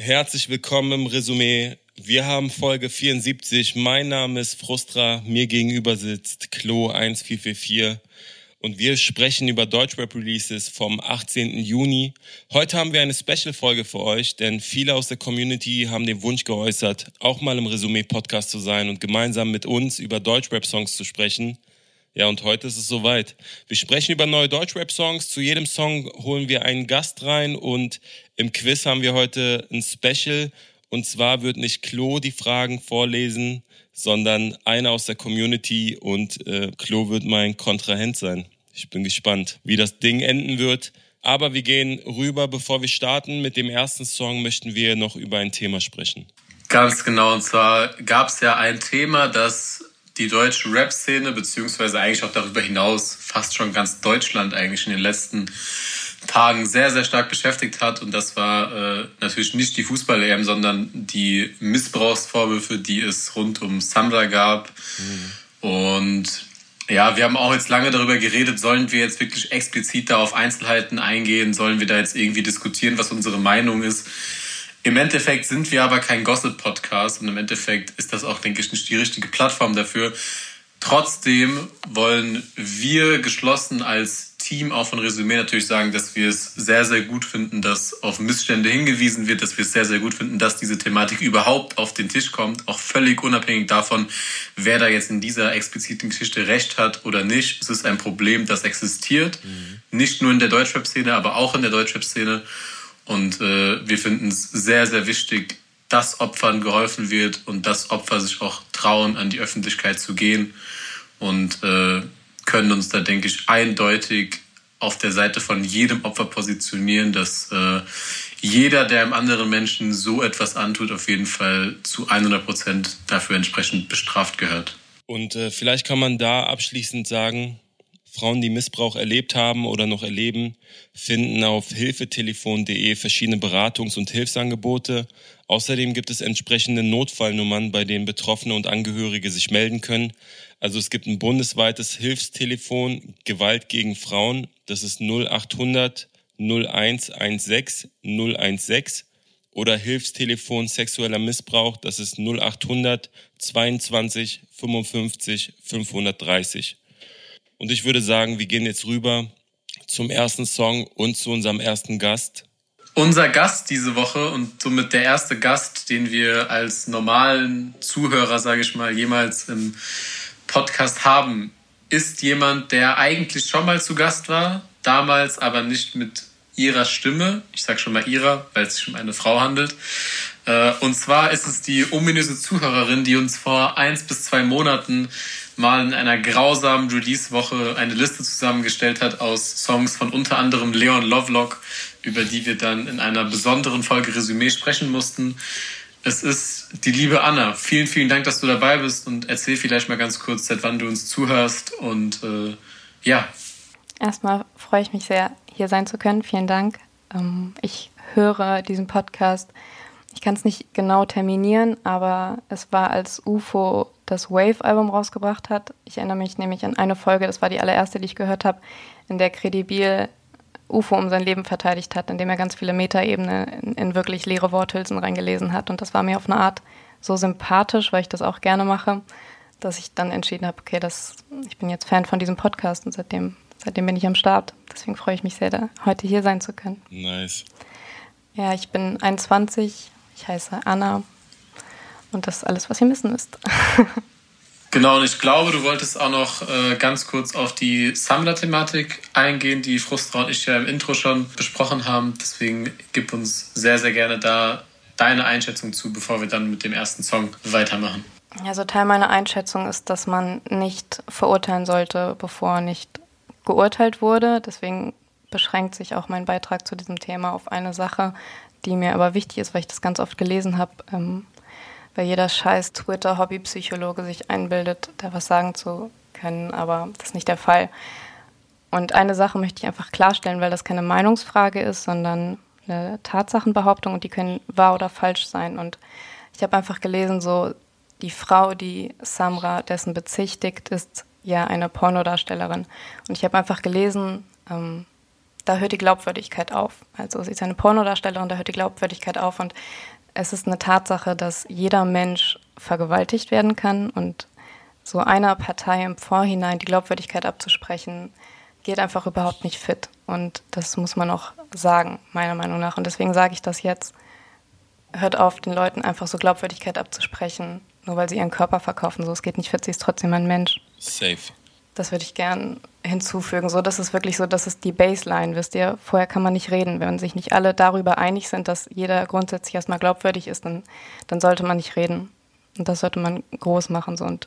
Herzlich willkommen im Resümee. Wir haben Folge 74. Mein Name ist Frustra. Mir gegenüber sitzt Klo 1444. Und wir sprechen über Deutschrap-Releases vom 18. Juni. Heute haben wir eine Special-Folge für euch, denn viele aus der Community haben den Wunsch geäußert, auch mal im Resümee-Podcast zu sein und gemeinsam mit uns über Deutschrap-Songs zu sprechen. Ja, und heute ist es soweit. Wir sprechen über neue Deutschrap-Songs. Zu jedem Song holen wir einen Gast rein und im Quiz haben wir heute ein Special. Und zwar wird nicht Klo die Fragen vorlesen, sondern einer aus der Community und äh, Klo wird mein Kontrahent sein. Ich bin gespannt, wie das Ding enden wird. Aber wir gehen rüber, bevor wir starten. Mit dem ersten Song möchten wir noch über ein Thema sprechen. Ganz genau. Und zwar gab es ja ein Thema, das die deutsche Rap-Szene, beziehungsweise eigentlich auch darüber hinaus fast schon ganz Deutschland eigentlich in den letzten Tagen sehr, sehr stark beschäftigt hat. Und das war äh, natürlich nicht die Fußball-EM, sondern die Missbrauchsvorwürfe, die es rund um Samra gab. Mhm. Und ja, wir haben auch jetzt lange darüber geredet, sollen wir jetzt wirklich explizit da auf Einzelheiten eingehen, sollen wir da jetzt irgendwie diskutieren, was unsere Meinung ist. Im Endeffekt sind wir aber kein Gossip-Podcast und im Endeffekt ist das auch, denke ich, nicht die richtige Plattform dafür. Trotzdem wollen wir geschlossen als Team auch von Resümee natürlich sagen, dass wir es sehr, sehr gut finden, dass auf Missstände hingewiesen wird, dass wir es sehr, sehr gut finden, dass diese Thematik überhaupt auf den Tisch kommt, auch völlig unabhängig davon, wer da jetzt in dieser expliziten Geschichte recht hat oder nicht. Es ist ein Problem, das existiert, mhm. nicht nur in der Deutschrap-Szene, aber auch in der Deutschrap-Szene. Und äh, wir finden es sehr, sehr wichtig, dass Opfern geholfen wird und dass Opfer sich auch trauen, an die Öffentlichkeit zu gehen und äh, können uns da, denke ich, eindeutig auf der Seite von jedem Opfer positionieren, dass äh, jeder, der einem anderen Menschen so etwas antut, auf jeden Fall zu 100 Prozent dafür entsprechend bestraft gehört. Und äh, vielleicht kann man da abschließend sagen, Frauen, die Missbrauch erlebt haben oder noch erleben, finden auf hilfetelefon.de verschiedene Beratungs- und Hilfsangebote. Außerdem gibt es entsprechende Notfallnummern, bei denen Betroffene und Angehörige sich melden können. Also es gibt ein bundesweites Hilfstelefon Gewalt gegen Frauen. Das ist 0800 0116 016 oder Hilfstelefon sexueller Missbrauch. Das ist 0800 22 55 530. Und ich würde sagen, wir gehen jetzt rüber zum ersten Song und zu unserem ersten Gast. Unser Gast diese Woche und somit der erste Gast, den wir als normalen Zuhörer, sage ich mal, jemals im Podcast haben, ist jemand, der eigentlich schon mal zu Gast war, damals aber nicht mit ihrer Stimme. Ich sage schon mal ihrer, weil es sich um eine Frau handelt. Äh, und zwar ist es die ominöse Zuhörerin, die uns vor eins bis zwei Monaten mal in einer grausamen Release-Woche eine Liste zusammengestellt hat aus Songs von unter anderem Leon Lovelock, über die wir dann in einer besonderen Folge Resümee sprechen mussten. Es ist die liebe Anna. Vielen, vielen Dank, dass du dabei bist und erzähl vielleicht mal ganz kurz, seit wann du uns zuhörst und äh, ja. Erstmal freue ich mich sehr, hier sein zu können. Vielen Dank. Ähm, ich höre diesen Podcast. Ich kann es nicht genau terminieren, aber es war als UFO das Wave-Album rausgebracht hat. Ich erinnere mich nämlich an eine Folge, das war die allererste, die ich gehört habe, in der Credibil UFO um sein Leben verteidigt hat, indem er ganz viele Metaebene in, in wirklich leere Worthülsen reingelesen hat. Und das war mir auf eine Art so sympathisch, weil ich das auch gerne mache, dass ich dann entschieden habe, okay, das, ich bin jetzt Fan von diesem Podcast und seitdem, seitdem bin ich am Start. Deswegen freue ich mich sehr, da heute hier sein zu können. Nice. Ja, ich bin 21, ich heiße Anna, und das ist alles, was ihr wissen müsst. Genau, und ich glaube, du wolltest auch noch äh, ganz kurz auf die Sammler-Thematik eingehen, die Frustra und ich ja im Intro schon besprochen haben. Deswegen gib uns sehr, sehr gerne da deine Einschätzung zu, bevor wir dann mit dem ersten Song weitermachen. Also Teil meiner Einschätzung ist, dass man nicht verurteilen sollte, bevor nicht geurteilt wurde. Deswegen beschränkt sich auch mein Beitrag zu diesem Thema auf eine Sache, die mir aber wichtig ist, weil ich das ganz oft gelesen habe. Ähm, weil jeder scheiß Twitter-Hobbypsychologe sich einbildet, da was sagen zu können, aber das ist nicht der Fall. Und eine Sache möchte ich einfach klarstellen, weil das keine Meinungsfrage ist, sondern eine Tatsachenbehauptung und die können wahr oder falsch sein. Und ich habe einfach gelesen, so die Frau, die Samra dessen bezichtigt, ist ja eine Pornodarstellerin. Und ich habe einfach gelesen, ähm, da hört die Glaubwürdigkeit auf. Also sie ist eine Pornodarstellerin, da hört die Glaubwürdigkeit auf. Und es ist eine Tatsache, dass jeder Mensch vergewaltigt werden kann und so einer Partei im Vorhinein die Glaubwürdigkeit abzusprechen, geht einfach überhaupt nicht fit. Und das muss man auch sagen, meiner Meinung nach. Und deswegen sage ich das jetzt. Hört auf, den Leuten einfach so Glaubwürdigkeit abzusprechen, nur weil sie ihren Körper verkaufen. So, es geht nicht fit, sie ist trotzdem ein Mensch. Safe. Das würde ich gern hinzufügen. So, das ist wirklich so, das ist die Baseline, wisst ihr. Vorher kann man nicht reden. Wenn sich nicht alle darüber einig sind, dass jeder grundsätzlich erstmal glaubwürdig ist, dann, dann sollte man nicht reden. Und das sollte man groß machen. So. Und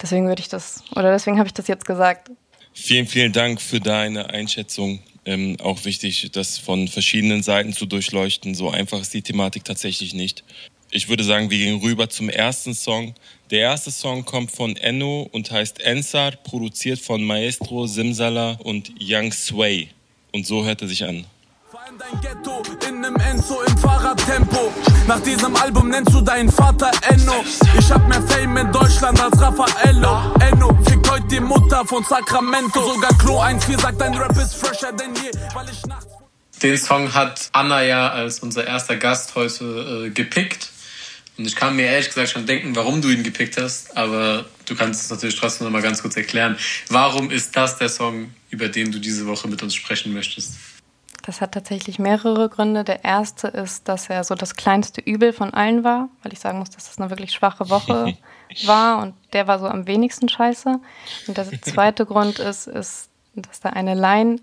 deswegen würde ich das, oder deswegen habe ich das jetzt gesagt. Vielen, vielen Dank für deine Einschätzung. Ähm, auch wichtig, das von verschiedenen Seiten zu durchleuchten. So einfach ist die Thematik tatsächlich nicht. Ich würde sagen, wir gehen rüber zum ersten Song. Der erste Song kommt von Enno und heißt Ensar, produziert von Maestro, Simsala und Young Sway. Und so hört er sich an dein Ghetto in nem Enzo im Fahrradtempo. Nach diesem Album nennst du deinen Vater Enno. Ich hab mehr Fame in Deutschland als Raffaello. Enno fickt heute die Mutter von Sacramento. Sogar Klo 1-4 sagt, dein Rap ist fresher denn je, weil ich nachts. Den Song hat Anna ja als unser erster Gast heute äh, gepickt. Und ich kann mir ehrlich gesagt schon denken, warum du ihn gepickt hast, aber du kannst es natürlich trotzdem noch mal ganz kurz erklären. Warum ist das der Song, über den du diese Woche mit uns sprechen möchtest? Das hat tatsächlich mehrere Gründe. Der erste ist, dass er so das kleinste Übel von allen war, weil ich sagen muss, dass das eine wirklich schwache Woche war und der war so am wenigsten scheiße. Und der zweite Grund ist, ist, dass da eine Line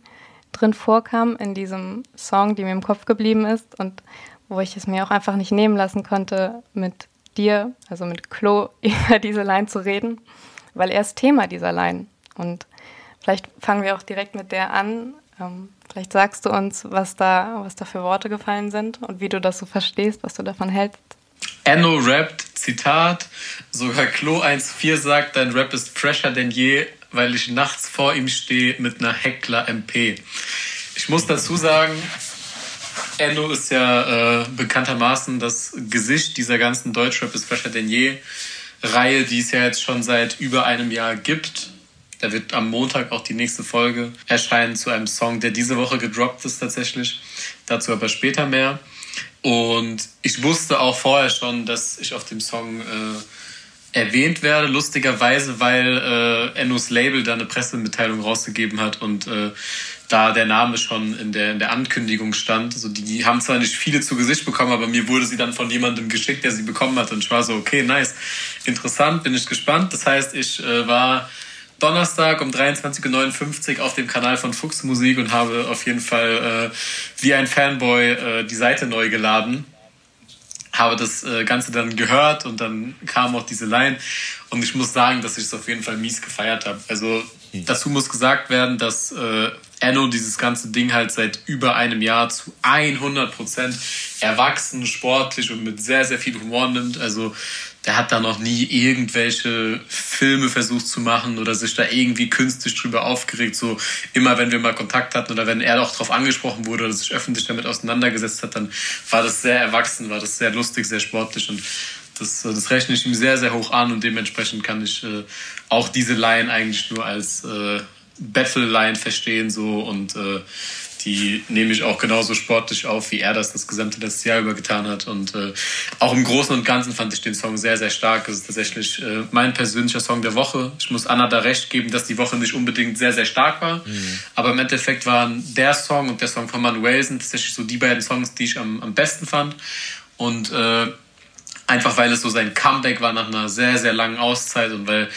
drin vorkam in diesem Song, die mir im Kopf geblieben ist und wo ich es mir auch einfach nicht nehmen lassen konnte, mit dir, also mit Klo, über diese Line zu reden, weil er ist Thema dieser Line. Und vielleicht fangen wir auch direkt mit der an. Ähm, vielleicht sagst du uns, was da, was da für Worte gefallen sind und wie du das so verstehst, was du davon hältst. Enno rappt, Zitat, sogar Klo 1.4 sagt, dein Rap ist fresher denn je, weil ich nachts vor ihm stehe mit einer Heckler MP. Ich muss dazu sagen, Enno ist ja äh, bekanntermaßen das Gesicht dieser ganzen Deutschrap ist fresher denn je Reihe, die es ja jetzt schon seit über einem Jahr gibt. Da wird am Montag auch die nächste Folge erscheinen zu einem Song, der diese Woche gedroppt ist tatsächlich. Dazu aber später mehr. Und ich wusste auch vorher schon, dass ich auf dem Song äh, erwähnt werde, lustigerweise, weil äh, Ennos Label da eine Pressemitteilung rausgegeben hat und äh, da der Name schon in der, in der Ankündigung stand. Also die, haben zwar nicht viele zu Gesicht bekommen, aber mir wurde sie dann von jemandem geschickt, der sie bekommen hat. Und ich war so, okay, nice, interessant, bin ich gespannt. Das heißt, ich äh, war Donnerstag um 23.59 Uhr auf dem Kanal von Fuchs Musik und habe auf jeden Fall äh, wie ein Fanboy äh, die Seite neu geladen. Habe das äh, Ganze dann gehört und dann kam auch diese Line. Und ich muss sagen, dass ich es auf jeden Fall mies gefeiert habe. Also hm. dazu muss gesagt werden, dass äh, Enno dieses ganze Ding halt seit über einem Jahr zu 100 Prozent erwachsen, sportlich und mit sehr, sehr viel Humor nimmt. Also der hat da noch nie irgendwelche Filme versucht zu machen oder sich da irgendwie künstlich drüber aufgeregt. So immer, wenn wir mal Kontakt hatten oder wenn er auch darauf angesprochen wurde oder sich öffentlich damit auseinandergesetzt hat, dann war das sehr erwachsen, war das sehr lustig, sehr sportlich und das, das rechne ich ihm sehr, sehr hoch an und dementsprechend kann ich äh, auch diese Line eigentlich nur als äh, Battle-Line verstehen so und äh, die nehme ich auch genauso sportlich auf, wie er das das gesamte letzte Jahr über getan hat. Und äh, auch im Großen und Ganzen fand ich den Song sehr, sehr stark. Es ist tatsächlich äh, mein persönlicher Song der Woche. Ich muss Anna da recht geben, dass die Woche nicht unbedingt sehr, sehr stark war. Mhm. Aber im Endeffekt waren der Song und der Song von Manuelsen tatsächlich so die beiden Songs, die ich am, am besten fand. Und äh, einfach weil es so sein Comeback war nach einer sehr, sehr langen Auszeit und weil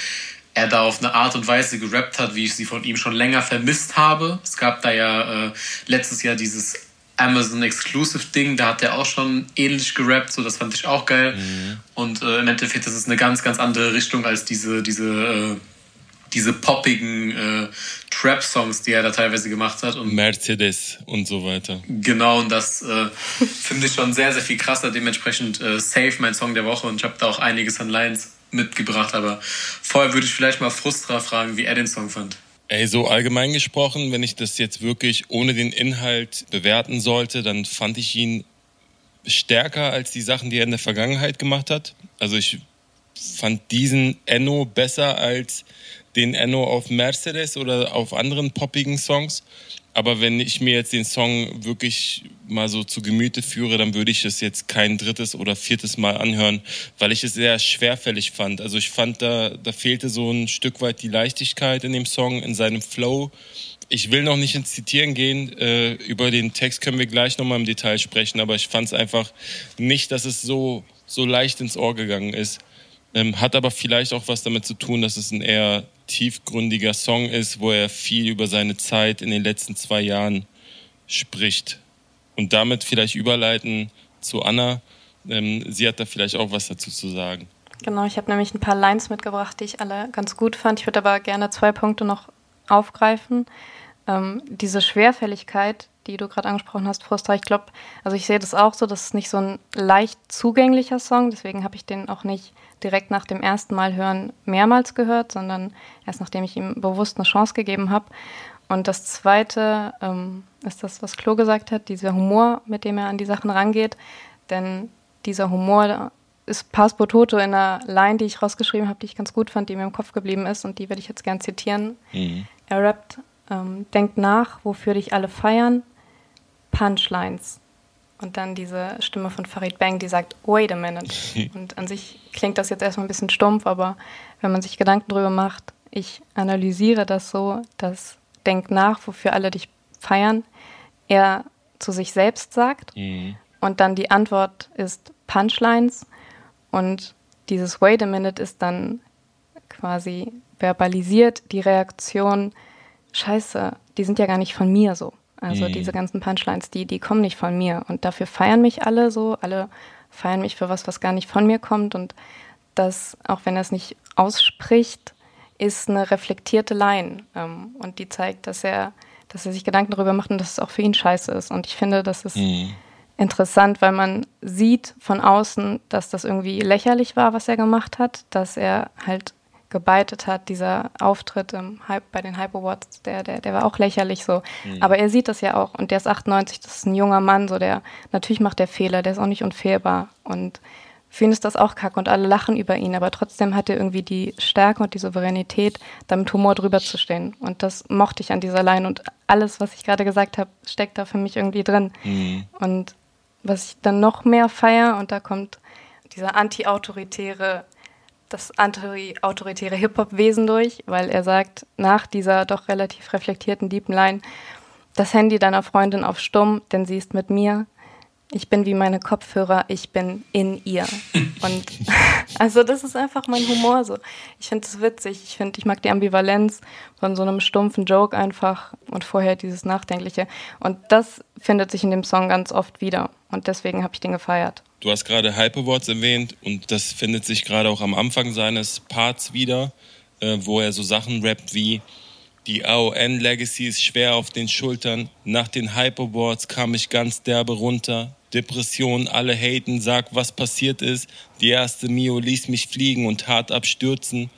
er da auf eine Art und Weise gerappt hat, wie ich sie von ihm schon länger vermisst habe. Es gab da ja äh, letztes Jahr dieses Amazon Exclusive Ding, da hat er auch schon ähnlich gerappt, so das fand ich auch geil. Mhm. Und äh, im Endeffekt ist es eine ganz, ganz andere Richtung als diese, diese, äh, diese poppigen äh, Trap-Songs, die er da teilweise gemacht hat. Und Mercedes und so weiter. Genau, und das äh, finde ich schon sehr, sehr viel krasser. Dementsprechend äh, safe mein Song der Woche und ich habe da auch einiges an Lines mitgebracht, aber vorher würde ich vielleicht mal Frustra fragen, wie er den Song fand. Ey, so allgemein gesprochen, wenn ich das jetzt wirklich ohne den Inhalt bewerten sollte, dann fand ich ihn stärker als die Sachen, die er in der Vergangenheit gemacht hat. Also ich fand diesen Enno besser als den Enno auf Mercedes oder auf anderen poppigen Songs. Aber wenn ich mir jetzt den Song wirklich mal so zu Gemüte führe, dann würde ich es jetzt kein drittes oder viertes Mal anhören, weil ich es sehr schwerfällig fand. Also ich fand, da, da fehlte so ein Stück weit die Leichtigkeit in dem Song, in seinem Flow. Ich will noch nicht ins Zitieren gehen. Äh, über den Text können wir gleich nochmal im Detail sprechen, aber ich fand es einfach nicht, dass es so, so leicht ins Ohr gegangen ist. Ähm, hat aber vielleicht auch was damit zu tun, dass es ein eher tiefgründiger Song ist, wo er viel über seine Zeit in den letzten zwei Jahren spricht. Und damit vielleicht überleiten zu Anna. Ähm, sie hat da vielleicht auch was dazu zu sagen. Genau, ich habe nämlich ein paar Lines mitgebracht, die ich alle ganz gut fand. Ich würde aber gerne zwei Punkte noch aufgreifen. Ähm, diese Schwerfälligkeit, die du gerade angesprochen hast, Frustra, ich glaube, also ich sehe das auch so, das ist nicht so ein leicht zugänglicher Song, deswegen habe ich den auch nicht direkt nach dem ersten Mal hören mehrmals gehört, sondern erst nachdem ich ihm bewusst eine Chance gegeben habe. Und das Zweite ähm, ist das, was Klo gesagt hat, dieser Humor, mit dem er an die Sachen rangeht. Denn dieser Humor ist Paspo Toto in einer Line, die ich rausgeschrieben habe, die ich ganz gut fand, die mir im Kopf geblieben ist und die werde ich jetzt gern zitieren. Mhm. Er rappt, ähm, denkt nach, wofür dich alle feiern, Punchlines. Und dann diese Stimme von Farid Bang, die sagt, wait a minute. Und an sich klingt das jetzt erstmal ein bisschen stumpf, aber wenn man sich Gedanken darüber macht, ich analysiere das so, dass denk nach, wofür alle dich feiern, er zu sich selbst sagt. Mhm. Und dann die Antwort ist Punchlines. Und dieses Wait a minute ist dann quasi verbalisiert die Reaktion, scheiße, die sind ja gar nicht von mir so. Also mhm. diese ganzen Punchlines, die, die kommen nicht von mir. Und dafür feiern mich alle so. Alle feiern mich für was, was gar nicht von mir kommt. Und das, auch wenn er es nicht ausspricht, ist eine reflektierte Line. Ähm, und die zeigt, dass er, dass er sich Gedanken darüber macht und dass es auch für ihn scheiße ist. Und ich finde, das ist mhm. interessant, weil man sieht von außen, dass das irgendwie lächerlich war, was er gemacht hat, dass er halt gebeitet hat, dieser Auftritt im Hype, bei den Hype Awards, der, der, der war auch lächerlich so. Mhm. Aber er sieht das ja auch und der ist 98, das ist ein junger Mann, so der, natürlich macht der Fehler, der ist auch nicht unfehlbar und für ihn ist das auch kacke und alle lachen über ihn, aber trotzdem hat er irgendwie die Stärke und die Souveränität, da mit Humor drüber zu stehen. Und das mochte ich an dieser Line und alles, was ich gerade gesagt habe, steckt da für mich irgendwie drin. Mhm. Und was ich dann noch mehr feiere, und da kommt dieser anti-autoritäre das anti-autoritäre Hip-Hop-Wesen durch, weil er sagt, nach dieser doch relativ reflektierten Deep Line, das Handy deiner Freundin auf Stumm, denn sie ist mit mir. Ich bin wie meine Kopfhörer, ich bin in ihr. Und also das ist einfach mein Humor so. Ich finde es witzig, ich finde, ich mag die Ambivalenz von so einem stumpfen Joke einfach und vorher dieses Nachdenkliche. Und das findet sich in dem Song ganz oft wieder. Und deswegen habe ich den gefeiert. Du hast gerade Hype Awards erwähnt und das findet sich gerade auch am Anfang seines Parts wieder, äh, wo er so Sachen rappt wie die AON Legacy ist schwer auf den Schultern. Nach den Hype Awards kam ich ganz derbe runter. Depression, alle haten, sag, was passiert ist. Die erste Mio ließ mich fliegen und hart abstürzen.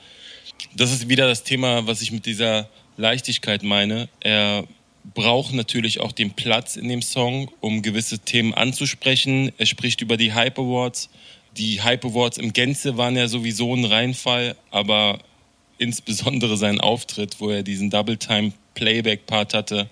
Das ist wieder das Thema, was ich mit dieser Leichtigkeit meine. Er braucht natürlich auch den Platz in dem Song, um gewisse Themen anzusprechen. Er spricht über die Hype Awards. Die Hype Awards im Gänze waren ja sowieso ein Reinfall, aber insbesondere sein Auftritt, wo er diesen Double Time Playback-Part hatte.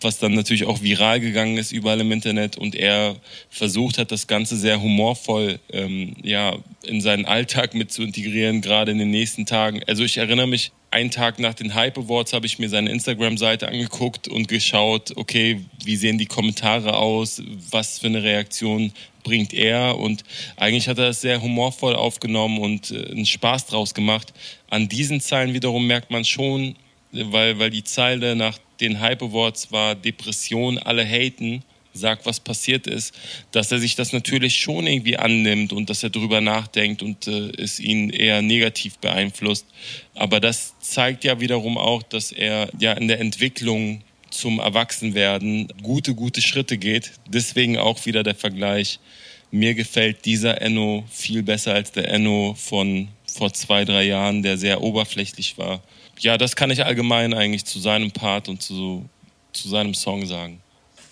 Was dann natürlich auch viral gegangen ist überall im Internet. Und er versucht hat, das Ganze sehr humorvoll ähm, ja, in seinen Alltag mit zu integrieren, gerade in den nächsten Tagen. Also ich erinnere mich, einen Tag nach den Hype Awards habe ich mir seine Instagram-Seite angeguckt und geschaut, okay, wie sehen die Kommentare aus, was für eine Reaktion bringt er und eigentlich hat er es sehr humorvoll aufgenommen und äh, einen Spaß draus gemacht. An diesen Zeilen wiederum merkt man schon, weil, weil die Zeile nach den Hype Awards war Depression, alle haten, sag, was passiert ist, dass er sich das natürlich schon irgendwie annimmt und dass er drüber nachdenkt und äh, es ihn eher negativ beeinflusst. Aber das zeigt ja wiederum auch, dass er ja in der Entwicklung zum Erwachsenwerden gute, gute Schritte geht. Deswegen auch wieder der Vergleich. Mir gefällt dieser Enno viel besser als der Enno von vor zwei, drei Jahren, der sehr oberflächlich war. Ja, das kann ich allgemein eigentlich zu seinem Part und zu, zu seinem Song sagen.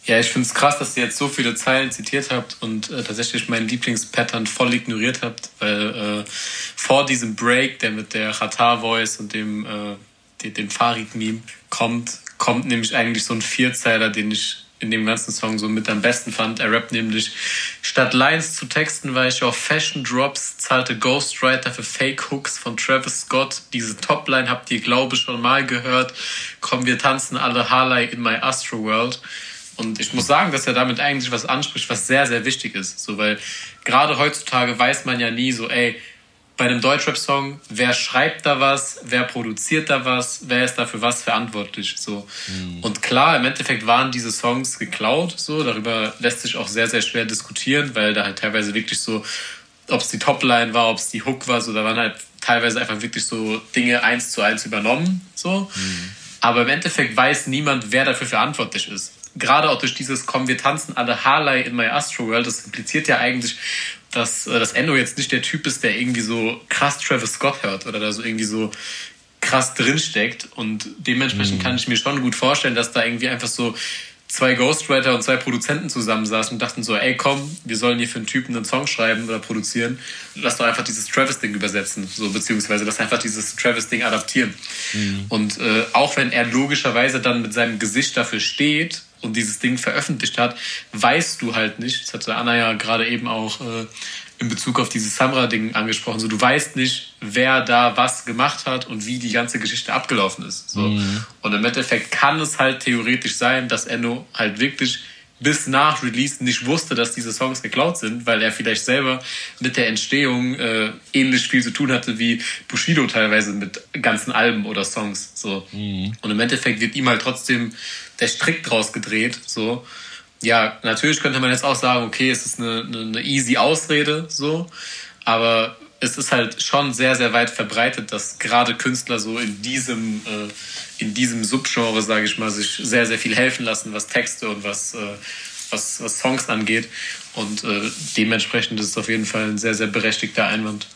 Ja, ich finde es krass, dass ihr jetzt so viele Zeilen zitiert habt und äh, tatsächlich meinen Lieblingspattern voll ignoriert habt, weil äh, vor diesem Break, der mit der Qatar-Voice und dem, äh, dem, dem Farid-Meme kommt, kommt nämlich eigentlich so ein Vierzeiler, den ich in dem ganzen Song so mit am besten fand. Er rappt nämlich, statt Lines zu texten, war ich auf Fashion Drops, zahlte Ghostwriter für Fake Hooks von Travis Scott. Diese Topline habt ihr, glaube ich, schon mal gehört. Komm, wir tanzen alle Harley in my Astro World. Und ich muss sagen, dass er damit eigentlich was anspricht, was sehr, sehr wichtig ist. So, weil gerade heutzutage weiß man ja nie so, ey, bei einem Deutschrap-Song, wer schreibt da was, wer produziert da was, wer ist dafür was verantwortlich, so. Mhm. Und klar, im Endeffekt waren diese Songs geklaut, so. Darüber lässt sich auch sehr, sehr schwer diskutieren, weil da halt teilweise wirklich so, ob es die Topline war, ob es die Hook war, so, da waren halt teilweise einfach wirklich so Dinge eins zu eins übernommen, so. Mhm. Aber im Endeffekt weiß niemand, wer dafür verantwortlich ist gerade auch durch dieses Komm, wir tanzen alle Harley in my Astro World, das impliziert ja eigentlich, dass äh, das Endo jetzt nicht der Typ ist, der irgendwie so krass Travis Scott hört oder da so irgendwie so krass drinsteckt. Und dementsprechend mhm. kann ich mir schon gut vorstellen, dass da irgendwie einfach so zwei Ghostwriter und zwei Produzenten zusammensaßen und dachten so, ey komm, wir sollen hier für einen Typen einen Song schreiben oder produzieren. Lass doch einfach dieses Travis-Ding übersetzen, so beziehungsweise lass einfach dieses Travis-Ding adaptieren. Mhm. Und äh, auch wenn er logischerweise dann mit seinem Gesicht dafür steht und dieses Ding veröffentlicht hat, weißt du halt nicht, das hatte Anna ja gerade eben auch äh, in Bezug auf dieses Samra-Ding angesprochen, so du weißt nicht, wer da was gemacht hat und wie die ganze Geschichte abgelaufen ist. So. Mhm. Und im Endeffekt kann es halt theoretisch sein, dass Enno halt wirklich bis nach Release nicht wusste, dass diese Songs geklaut sind, weil er vielleicht selber mit der Entstehung äh, ähnlich viel zu tun hatte wie Bushido teilweise mit ganzen Alben oder Songs. So. Mhm. Und im Endeffekt wird ihm halt trotzdem der Strick draus gedreht. So. Ja, natürlich könnte man jetzt auch sagen, okay, es ist eine, eine, eine easy Ausrede, so, aber es ist halt schon sehr, sehr weit verbreitet, dass gerade Künstler so in diesem, äh, in diesem Subgenre, sage ich mal, sich sehr, sehr viel helfen lassen, was Texte und was, äh, was, was Songs angeht. Und äh, dementsprechend ist es auf jeden Fall ein sehr, sehr berechtigter Einwand.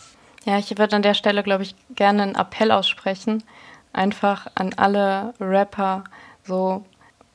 Ja, ich würde an der Stelle, glaube ich, gerne einen Appell aussprechen. Einfach an alle Rapper, so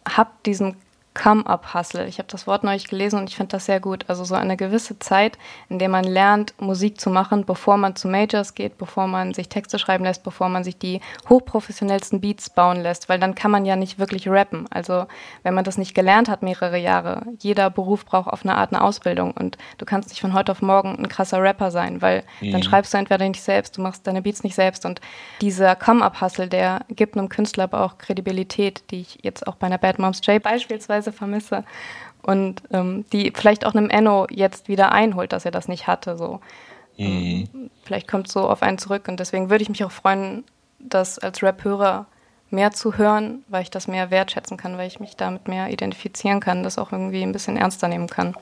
habt diesen Come-up-Hustle. Ich habe das Wort neulich gelesen und ich finde das sehr gut. Also so eine gewisse Zeit, in der man lernt, Musik zu machen, bevor man zu Majors geht, bevor man sich Texte schreiben lässt, bevor man sich die hochprofessionellsten Beats bauen lässt, weil dann kann man ja nicht wirklich rappen. Also wenn man das nicht gelernt hat mehrere Jahre, jeder Beruf braucht auf eine Art eine Ausbildung und du kannst nicht von heute auf morgen ein krasser Rapper sein, weil mhm. dann schreibst du entweder nicht selbst, du machst deine Beats nicht selbst und dieser Come-up-Hustle, der gibt einem Künstler aber auch Kredibilität, die ich jetzt auch bei einer Bad Moms J beispielsweise teilweise vermisse. Und ähm, die vielleicht auch einem Enno jetzt wieder einholt, dass er das nicht hatte. So. Mhm. Vielleicht kommt es so auf einen zurück. Und deswegen würde ich mich auch freuen, das als Rap-Hörer mehr zu hören, weil ich das mehr wertschätzen kann, weil ich mich damit mehr identifizieren kann, das auch irgendwie ein bisschen ernster nehmen kann.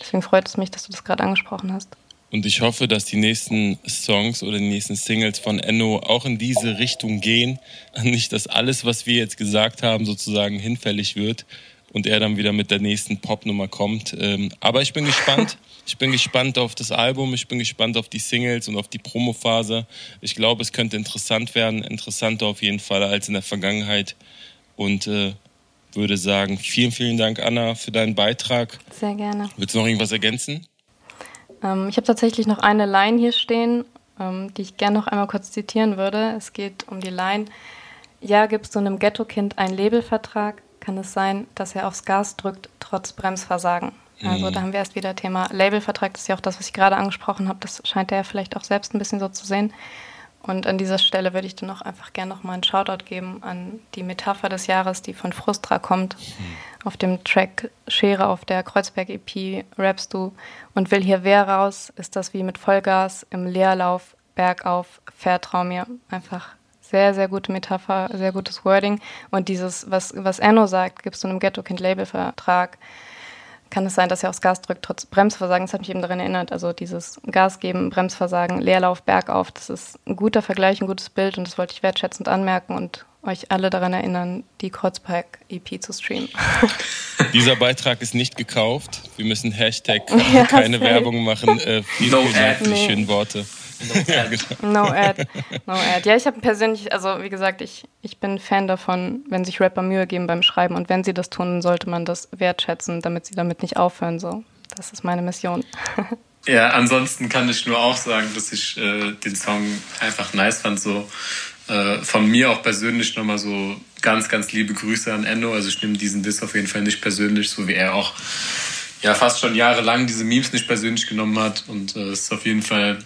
Deswegen freut es mich, dass du das gerade angesprochen hast. Und ich hoffe, dass die nächsten Songs oder die nächsten Singles von Enno auch in diese Richtung gehen. Nicht, dass alles, was wir jetzt gesagt haben, sozusagen hinfällig wird, und er dann wieder mit der nächsten Popnummer kommt. Ähm, aber ich bin gespannt. Ich bin gespannt auf das Album, ich bin gespannt auf die Singles und auf die Promophase. Ich glaube, es könnte interessant werden, interessanter auf jeden Fall als in der Vergangenheit. Und äh, würde sagen, vielen, vielen Dank, Anna, für deinen Beitrag. Sehr gerne. Willst du noch irgendwas ergänzen? Ähm, ich habe tatsächlich noch eine Line hier stehen, ähm, die ich gerne noch einmal kurz zitieren würde. Es geht um die Line. Ja, gibst du einem Ghetto-Kind einen Labelvertrag, kann es sein, dass er aufs Gas drückt, trotz Bremsversagen. Also mhm. da haben wir erst wieder Thema Labelvertrag. Das ist ja auch das, was ich gerade angesprochen habe. Das scheint er ja vielleicht auch selbst ein bisschen so zu sehen. Und an dieser Stelle würde ich dann auch einfach gerne nochmal einen Shoutout geben an die Metapher des Jahres, die von Frustra kommt. Mhm. Auf dem Track Schere auf der Kreuzberg-EP rappst du und will hier wer raus, ist das wie mit Vollgas im Leerlauf, bergauf, vertrau mir. Einfach sehr, sehr gute Metapher, sehr gutes Wording. Und dieses, was, was Enno sagt, gibst du einem Ghetto-Kind-Labelvertrag, kann es sein, dass er aufs Gas drückt, trotz Bremsversagen. Das hat mich eben daran erinnert. Also dieses Gas geben, Bremsversagen, Leerlauf, Bergauf, das ist ein guter Vergleich, ein gutes Bild und das wollte ich wertschätzend anmerken und euch alle daran erinnern, die Kreuzberg-EP zu streamen. Dieser Beitrag ist nicht gekauft. Wir müssen Hashtag ja, keine Werbung machen. Äh, vielen, vielen Dank für die schönen Worte. No ad. No ad. Ja, ich habe persönlich, also wie gesagt, ich, ich bin Fan davon, wenn sich Rapper Mühe geben beim Schreiben und wenn sie das tun, sollte man das wertschätzen, damit sie damit nicht aufhören. So, das ist meine Mission. Ja, ansonsten kann ich nur auch sagen, dass ich äh, den Song einfach nice fand. So äh, von mir auch persönlich nochmal so ganz, ganz liebe Grüße an Endo. Also ich nehme diesen Diss auf jeden Fall nicht persönlich, so wie er auch ja fast schon jahrelang diese Memes nicht persönlich genommen hat. Und äh, es ist auf jeden Fall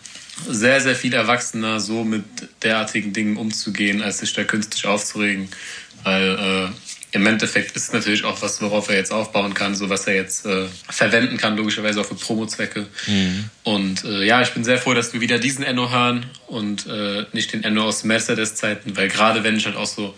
sehr, sehr viel erwachsener, so mit derartigen Dingen umzugehen, als sich da künstlich aufzuregen. Weil äh, im Endeffekt ist es natürlich auch was, worauf er jetzt aufbauen kann, so was er jetzt äh, verwenden kann, logischerweise auch für Promo-Zwecke. Mhm. Und äh, ja, ich bin sehr froh, dass wir wieder diesen Enno hören und äh, nicht den Enno aus Mercedes-Zeiten, weil gerade wenn ich halt auch so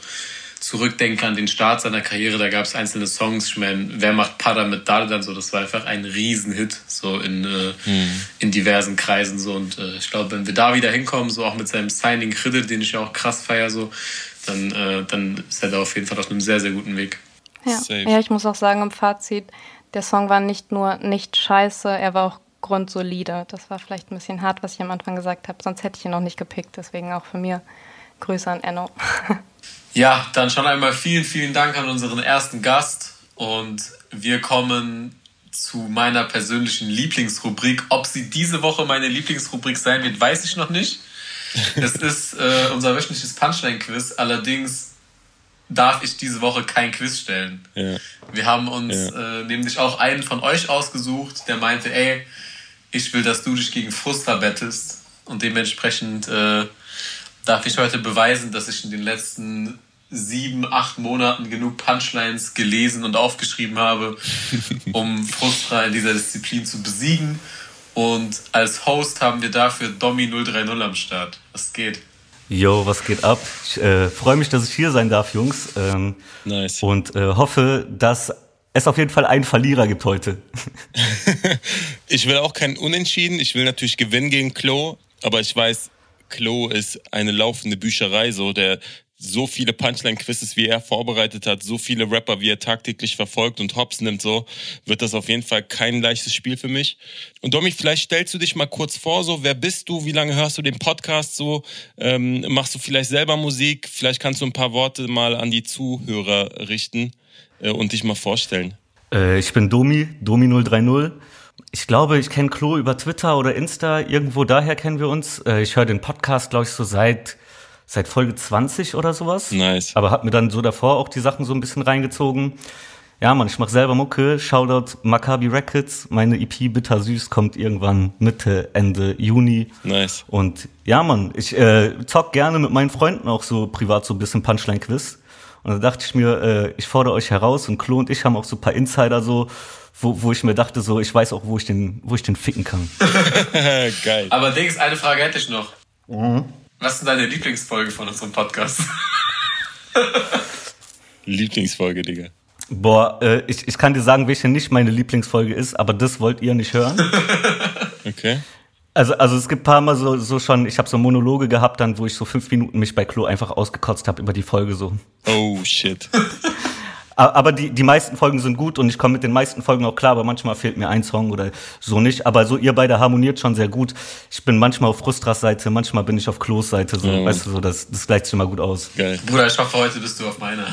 zurückdenke an den Start seiner Karriere, da gab es einzelne Songs, ich meine, wer macht Pada mit Dardan so, das war einfach ein Riesenhit, so in, äh, mhm. in diversen Kreisen so und äh, ich glaube, wenn wir da wieder hinkommen, so auch mit seinem Signing Riddle, den ich ja auch krass feier, so, dann, äh, dann ist er da auf jeden Fall auf einem sehr, sehr guten Weg. Ja. ja, ich muss auch sagen, im Fazit, der Song war nicht nur nicht scheiße, er war auch grundsolide. Das war vielleicht ein bisschen hart, was ich am Anfang gesagt habe, sonst hätte ich ihn noch nicht gepickt. Deswegen auch für mir Grüße an Enno. ja, dann schon einmal vielen, vielen Dank an unseren ersten Gast und wir kommen zu meiner persönlichen Lieblingsrubrik. Ob sie diese Woche meine Lieblingsrubrik sein wird, weiß ich noch nicht. Es ist äh, unser wöchentliches Punchline-Quiz. Allerdings darf ich diese Woche kein Quiz stellen. Ja. Wir haben uns ja. äh, nämlich auch einen von euch ausgesucht, der meinte, ey, ich will, dass du dich gegen Frustra bettest. Und dementsprechend äh, darf ich heute beweisen, dass ich in den letzten sieben, acht Monaten genug Punchlines gelesen und aufgeschrieben habe, um Frustra in dieser Disziplin zu besiegen. Und als Host haben wir dafür Domi 030 am Start. Was geht? Yo, was geht ab? Ich äh, freue mich, dass ich hier sein darf, Jungs. Ähm, nice. Und äh, hoffe, dass es auf jeden Fall einen Verlierer gibt heute. ich will auch keinen Unentschieden. Ich will natürlich gewinnen gegen Klo. Aber ich weiß, Klo ist eine laufende Bücherei. So, der so viele Punchline-Quizzes, wie er vorbereitet hat, so viele Rapper, wie er tagtäglich verfolgt und Hops nimmt, so, wird das auf jeden Fall kein leichtes Spiel für mich. Und Domi, vielleicht stellst du dich mal kurz vor, so, wer bist du, wie lange hörst du den Podcast so, ähm, machst du vielleicht selber Musik, vielleicht kannst du ein paar Worte mal an die Zuhörer richten äh, und dich mal vorstellen. Äh, ich bin Domi, Domi030. Ich glaube, ich kenne Klo über Twitter oder Insta, irgendwo daher kennen wir uns. Äh, ich höre den Podcast, glaube ich, so seit seit Folge 20 oder sowas. Nice. Aber hab mir dann so davor auch die Sachen so ein bisschen reingezogen. Ja, man, ich mache selber Mucke. Shoutout Maccabi Records. Meine EP Bitter Süß kommt irgendwann Mitte, Ende Juni. Nice. Und ja, man, ich äh, zock gerne mit meinen Freunden auch so privat so ein bisschen Punchline-Quiz. Und da dachte ich mir, äh, ich fordere euch heraus und Klo und ich haben auch so ein paar Insider so, wo, wo ich mir dachte, so, ich weiß auch, wo ich den, wo ich den ficken kann. Geil. Aber Dings, eine Frage hätte ich noch. Mhm. Was ist deine Lieblingsfolge von unserem Podcast? Lieblingsfolge, Digga. Boah, äh, ich, ich kann dir sagen, welche nicht meine Lieblingsfolge ist, aber das wollt ihr nicht hören. okay. Also, also es gibt paar Mal so, so schon, ich habe so Monologe gehabt, dann, wo ich so fünf Minuten mich bei Klo einfach ausgekotzt habe über die Folge so. Oh shit. Aber die, die meisten Folgen sind gut und ich komme mit den meisten Folgen auch klar, aber manchmal fehlt mir ein Song oder so nicht. Aber so ihr beide harmoniert schon sehr gut. Ich bin manchmal auf Frustras Seite, manchmal bin ich auf Klos Seite. So, ja, weißt du, so, das, das gleicht sich immer gut aus. Geil. Bruder, ich hoffe, heute bist du auf meiner.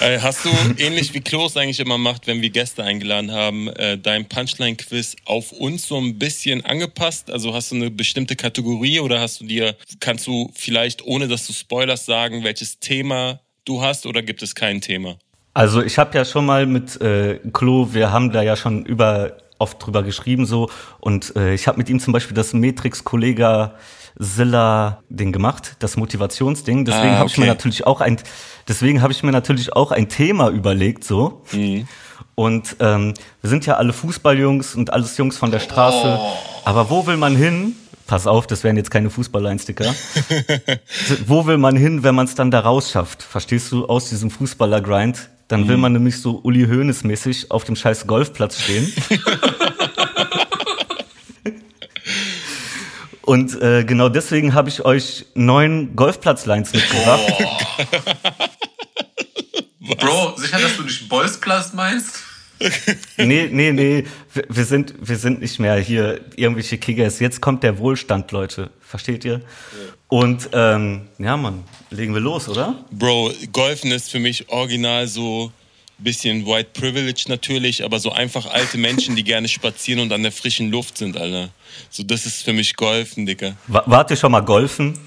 Hast du, ähnlich wie Klos eigentlich immer macht, wenn wir Gäste eingeladen haben, äh, dein Punchline-Quiz auf uns so ein bisschen angepasst? Also hast du eine bestimmte Kategorie oder hast du dir, kannst du vielleicht, ohne dass du Spoilers sagen, welches Thema du hast oder gibt es kein Thema? Also ich habe ja schon mal mit äh, Klo, wir haben da ja schon über oft drüber geschrieben so und äh, ich habe mit ihm zum Beispiel das Matrix Kollega Zilla Ding gemacht, das Motivationsding. Deswegen ah, okay. habe ich mir natürlich auch ein, deswegen habe ich mir natürlich auch ein Thema überlegt so. Mhm. Und ähm, wir sind ja alle Fußballjungs und alles Jungs von der Straße. Oh. Aber wo will man hin? Pass auf, das wären jetzt keine Fußballeinsticker. wo will man hin, wenn man es dann da raus schafft? Verstehst du, aus diesem Fußballer-Grind? Dann will mhm. man nämlich so Uli Hoeneß mäßig auf dem scheiß Golfplatz stehen. Und äh, genau deswegen habe ich euch neun Golfplatzlines mitgebracht. Oh. Bro, sicher, dass du nicht Bolzplatz meinst? nee, nee, nee. Wir, wir, sind, wir sind nicht mehr hier irgendwelche Kickers. Jetzt kommt der Wohlstand, Leute. Versteht ihr? Und ähm, ja, Mann, legen wir los, oder? Bro, Golfen ist für mich original so bisschen White Privilege natürlich, aber so einfach alte Menschen, die gerne spazieren und an der frischen Luft sind, Alter. So, das ist für mich Golfen, Dicker. Wart ihr schon mal Golfen?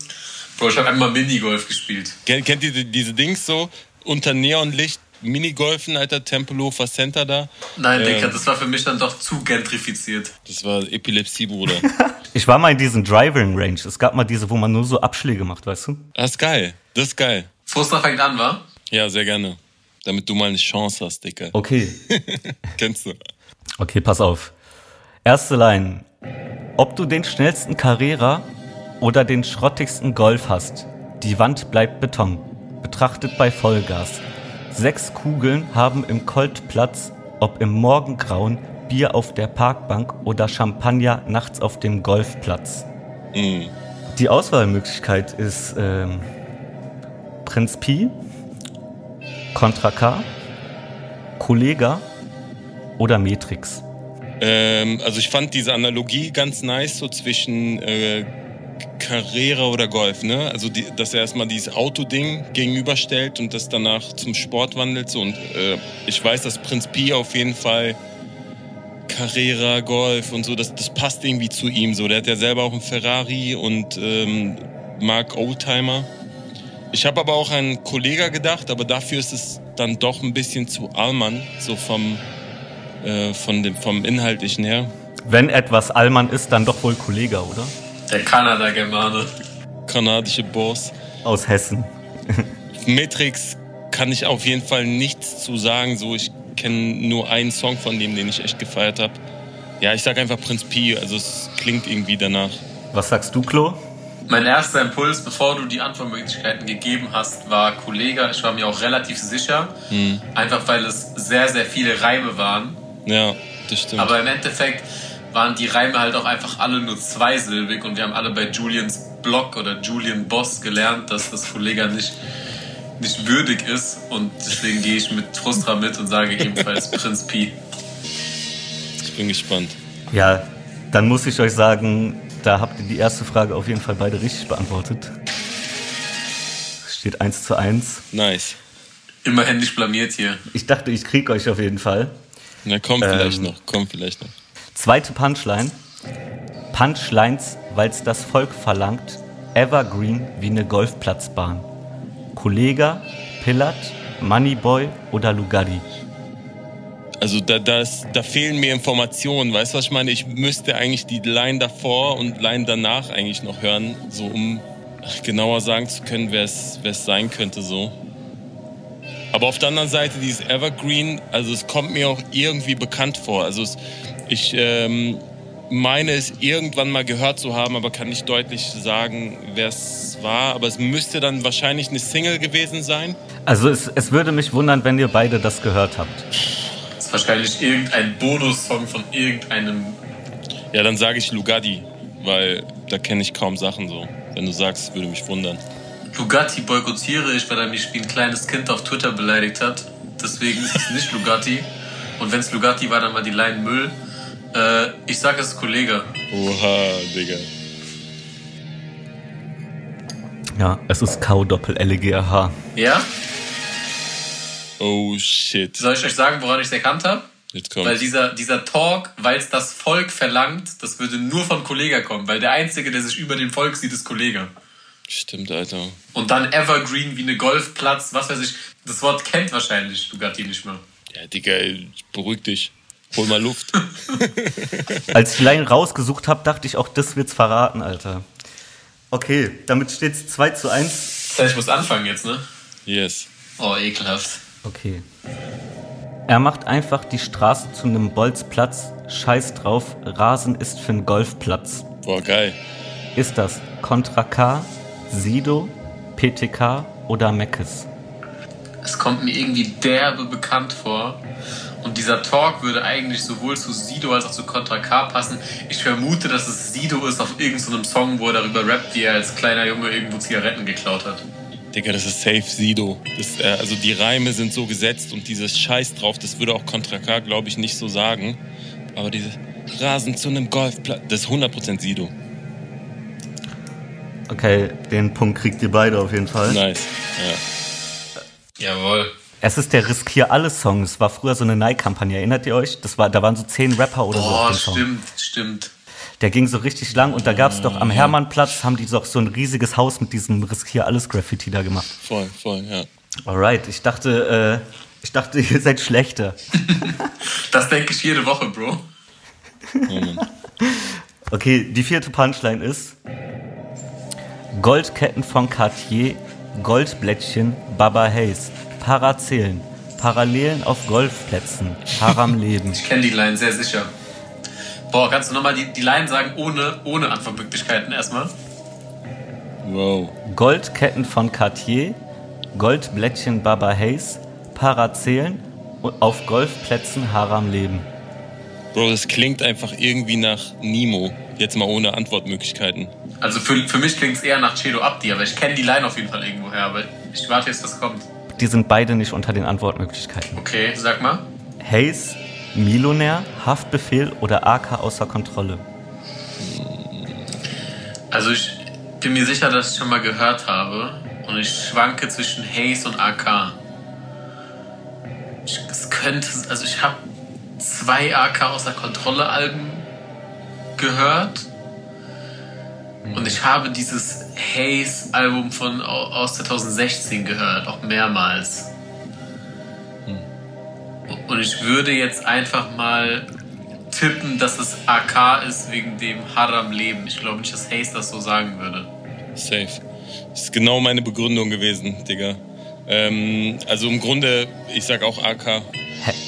Bro, ich habe einmal Minigolf gespielt. Kennt, kennt ihr diese Dings so? Unter Neonlicht Minigolfen, Alter, Tempelhofer Center da. Nein, äh, Dicker, das war für mich dann doch zu gentrifiziert. Das war Epilepsie, Bruder. ich war mal in diesen Driving Range. Es gab mal diese, wo man nur so Abschläge macht, weißt du? Das ist geil. Das ist geil. Frustra fängt an, wa? Ja, sehr gerne. Damit du mal eine Chance hast, Dicker. Okay. Kennst du. Okay, pass auf. Erste Line. Ob du den schnellsten Carrera oder den schrottigsten Golf hast, die Wand bleibt Beton. Betrachtet bei Vollgas. Sechs Kugeln haben im Colt Platz, ob im Morgengrauen, Bier auf der Parkbank oder Champagner nachts auf dem Golfplatz. Mm. Die Auswahlmöglichkeit ist ähm, Prinz Pi, Contra K, Kollega oder Matrix? Ähm, also ich fand diese Analogie ganz nice so zwischen äh, Carrera oder Golf, ne? Also die, dass er erstmal dieses Autoding gegenüberstellt und das danach zum Sport wandelt. So. Und äh, ich weiß, dass Prinz Pi auf jeden Fall Carrera, Golf und so, das, das passt irgendwie zu ihm. So, der hat ja selber auch einen Ferrari und ähm, mag Oldtimer. Ich habe aber auch an Kollega gedacht, aber dafür ist es dann doch ein bisschen zu Allmann, so vom, äh, von dem, vom Inhaltlichen her. Wenn etwas Allmann ist, dann doch wohl Kollega, oder? Der Kanada-Germane. Kanadische Boss. Aus Hessen. Matrix kann ich auf jeden Fall nichts zu sagen. So, ich kenne nur einen Song von dem, den ich echt gefeiert habe. Ja, ich sag einfach Prinz Pi, also es klingt irgendwie danach. Was sagst du, Klo? Mein erster Impuls, bevor du die Antwortmöglichkeiten gegeben hast, war Kollege. Ich war mir auch relativ sicher. Hm. Einfach weil es sehr, sehr viele Reime waren. Ja, das stimmt. Aber im Endeffekt waren die Reime halt auch einfach alle nur zweisilbig und wir haben alle bei Julians Blog oder Julian Boss gelernt, dass das Kollege nicht, nicht würdig ist und deswegen gehe ich mit Frustra mit und sage ebenfalls Prinz Pi. Ich bin gespannt. Ja, dann muss ich euch sagen, da habt ihr die erste Frage auf jeden Fall beide richtig beantwortet. Steht 1 zu 1. Nice. Immerhin nicht blamiert hier. Ich dachte, ich krieg euch auf jeden Fall. Na, komm vielleicht ähm, noch, komm vielleicht noch. Zweite Punchline. Punchlines, weil's das Volk verlangt. Evergreen wie eine Golfplatzbahn. Kollega, Pillard, Moneyboy oder Lugatti? Also da, das, da fehlen mir Informationen, weißt du, was ich meine? Ich müsste eigentlich die Line davor und Line danach eigentlich noch hören, so um genauer sagen zu können, wer es sein könnte so. Aber auf der anderen Seite dieses Evergreen, also es kommt mir auch irgendwie bekannt vor. Also es, ich ähm, meine es irgendwann mal gehört zu haben, aber kann nicht deutlich sagen, wer es war. Aber es müsste dann wahrscheinlich eine Single gewesen sein. Also es, es würde mich wundern, wenn ihr beide das gehört habt wahrscheinlich irgendein Bonus-Song von irgendeinem. Ja, dann sage ich Lugatti, weil da kenne ich kaum Sachen so. Wenn du sagst, würde mich wundern. Lugatti boykottiere ich, weil er mich wie ein kleines Kind auf Twitter beleidigt hat. Deswegen ist es nicht Lugatti. Und wenn es Lugatti war, dann war die Line Müll. Äh, ich sage es ist Kollege. Oha, Digga. Ja, es ist K-Doppel-L-G-H. Ja? Oh shit. Soll ich euch sagen, woran ich es erkannt habe? Jetzt kommt. Weil dieser, dieser Talk, weil es das Volk verlangt, das würde nur von Kollega kommen, weil der Einzige, der sich über dem Volk sieht, ist Kollega. Stimmt, Alter. Und dann Evergreen wie eine Golfplatz, was weiß ich. Das Wort kennt wahrscheinlich Bugatti nicht mehr. Ja, Digga, beruhig dich. Hol mal Luft. Als ich Line rausgesucht habe, dachte ich auch, das wird's verraten, Alter. Okay, damit steht's 2 zu 1. Das heißt, ich muss anfangen jetzt, ne? Yes. Oh, ekelhaft. Okay. Er macht einfach die Straße zu einem Bolzplatz. Scheiß drauf, Rasen ist für einen Golfplatz. Boah, geil. Ist das Contra K, Sido, PTK oder Meckes? Es kommt mir irgendwie derbe bekannt vor. Und dieser Talk würde eigentlich sowohl zu Sido als auch zu Contra K passen. Ich vermute, dass es Sido ist auf irgendeinem Song, wo er darüber rappt, wie er als kleiner Junge irgendwo Zigaretten geklaut hat. Digga, das ist safe Sido. Das, äh, also die Reime sind so gesetzt und dieses Scheiß drauf, das würde auch Contra K, glaube ich, nicht so sagen. Aber diese Rasen zu einem Golfplatz, das ist 100% Sido. Okay, den Punkt kriegt ihr beide auf jeden Fall. Nice, ja. Jawohl. Es ist der Riskier alles Song. Es war früher so eine Nike-Kampagne. Erinnert ihr euch? Das war, da waren so zehn Rapper oder Boah, so Song. Stimmt, stimmt. Der ging so richtig lang und da gab es doch am Hermannplatz, haben die doch so ein riesiges Haus mit diesem Riskier alles Graffiti da gemacht. Voll, voll, ja. Alright, ich dachte, äh, ich dachte, ihr seid schlechter. das denke ich jede Woche, Bro. Okay, die vierte Punchline ist Goldketten von Cartier, Goldblättchen, Baba Hayes, Parazählen, Parallelen auf Golfplätzen, Haram Leben. Ich kenne die Line sehr sicher. Boah, kannst du nochmal die, die Line sagen, ohne, ohne Antwortmöglichkeiten erstmal? Wow. Goldketten von Cartier, Goldblättchen Baba Hayes, Parazählen und auf Golfplätzen Haram leben. Bro, das klingt einfach irgendwie nach Nemo. Jetzt mal ohne Antwortmöglichkeiten. Also für, für mich klingt es eher nach Cedo Abdi, aber ich kenne die Line auf jeden Fall irgendwoher, aber ich warte jetzt, was kommt. Die sind beide nicht unter den Antwortmöglichkeiten. Okay, sag mal. Hayes, Milonär, Haftbefehl oder AK außer Kontrolle? Also ich bin mir sicher, dass ich schon mal gehört habe und ich schwanke zwischen Hayes und AK. Es könnte, also ich habe zwei AK außer Kontrolle Alben gehört und ich habe dieses Hayes Album von aus 2016 gehört, auch mehrmals. Und ich würde jetzt einfach mal tippen, dass es AK ist wegen dem Haram Leben. Ich glaube nicht, dass Hayes das so sagen würde. Safe. Das ist genau meine Begründung gewesen, Digga. Ähm, also im Grunde, ich sag auch AK.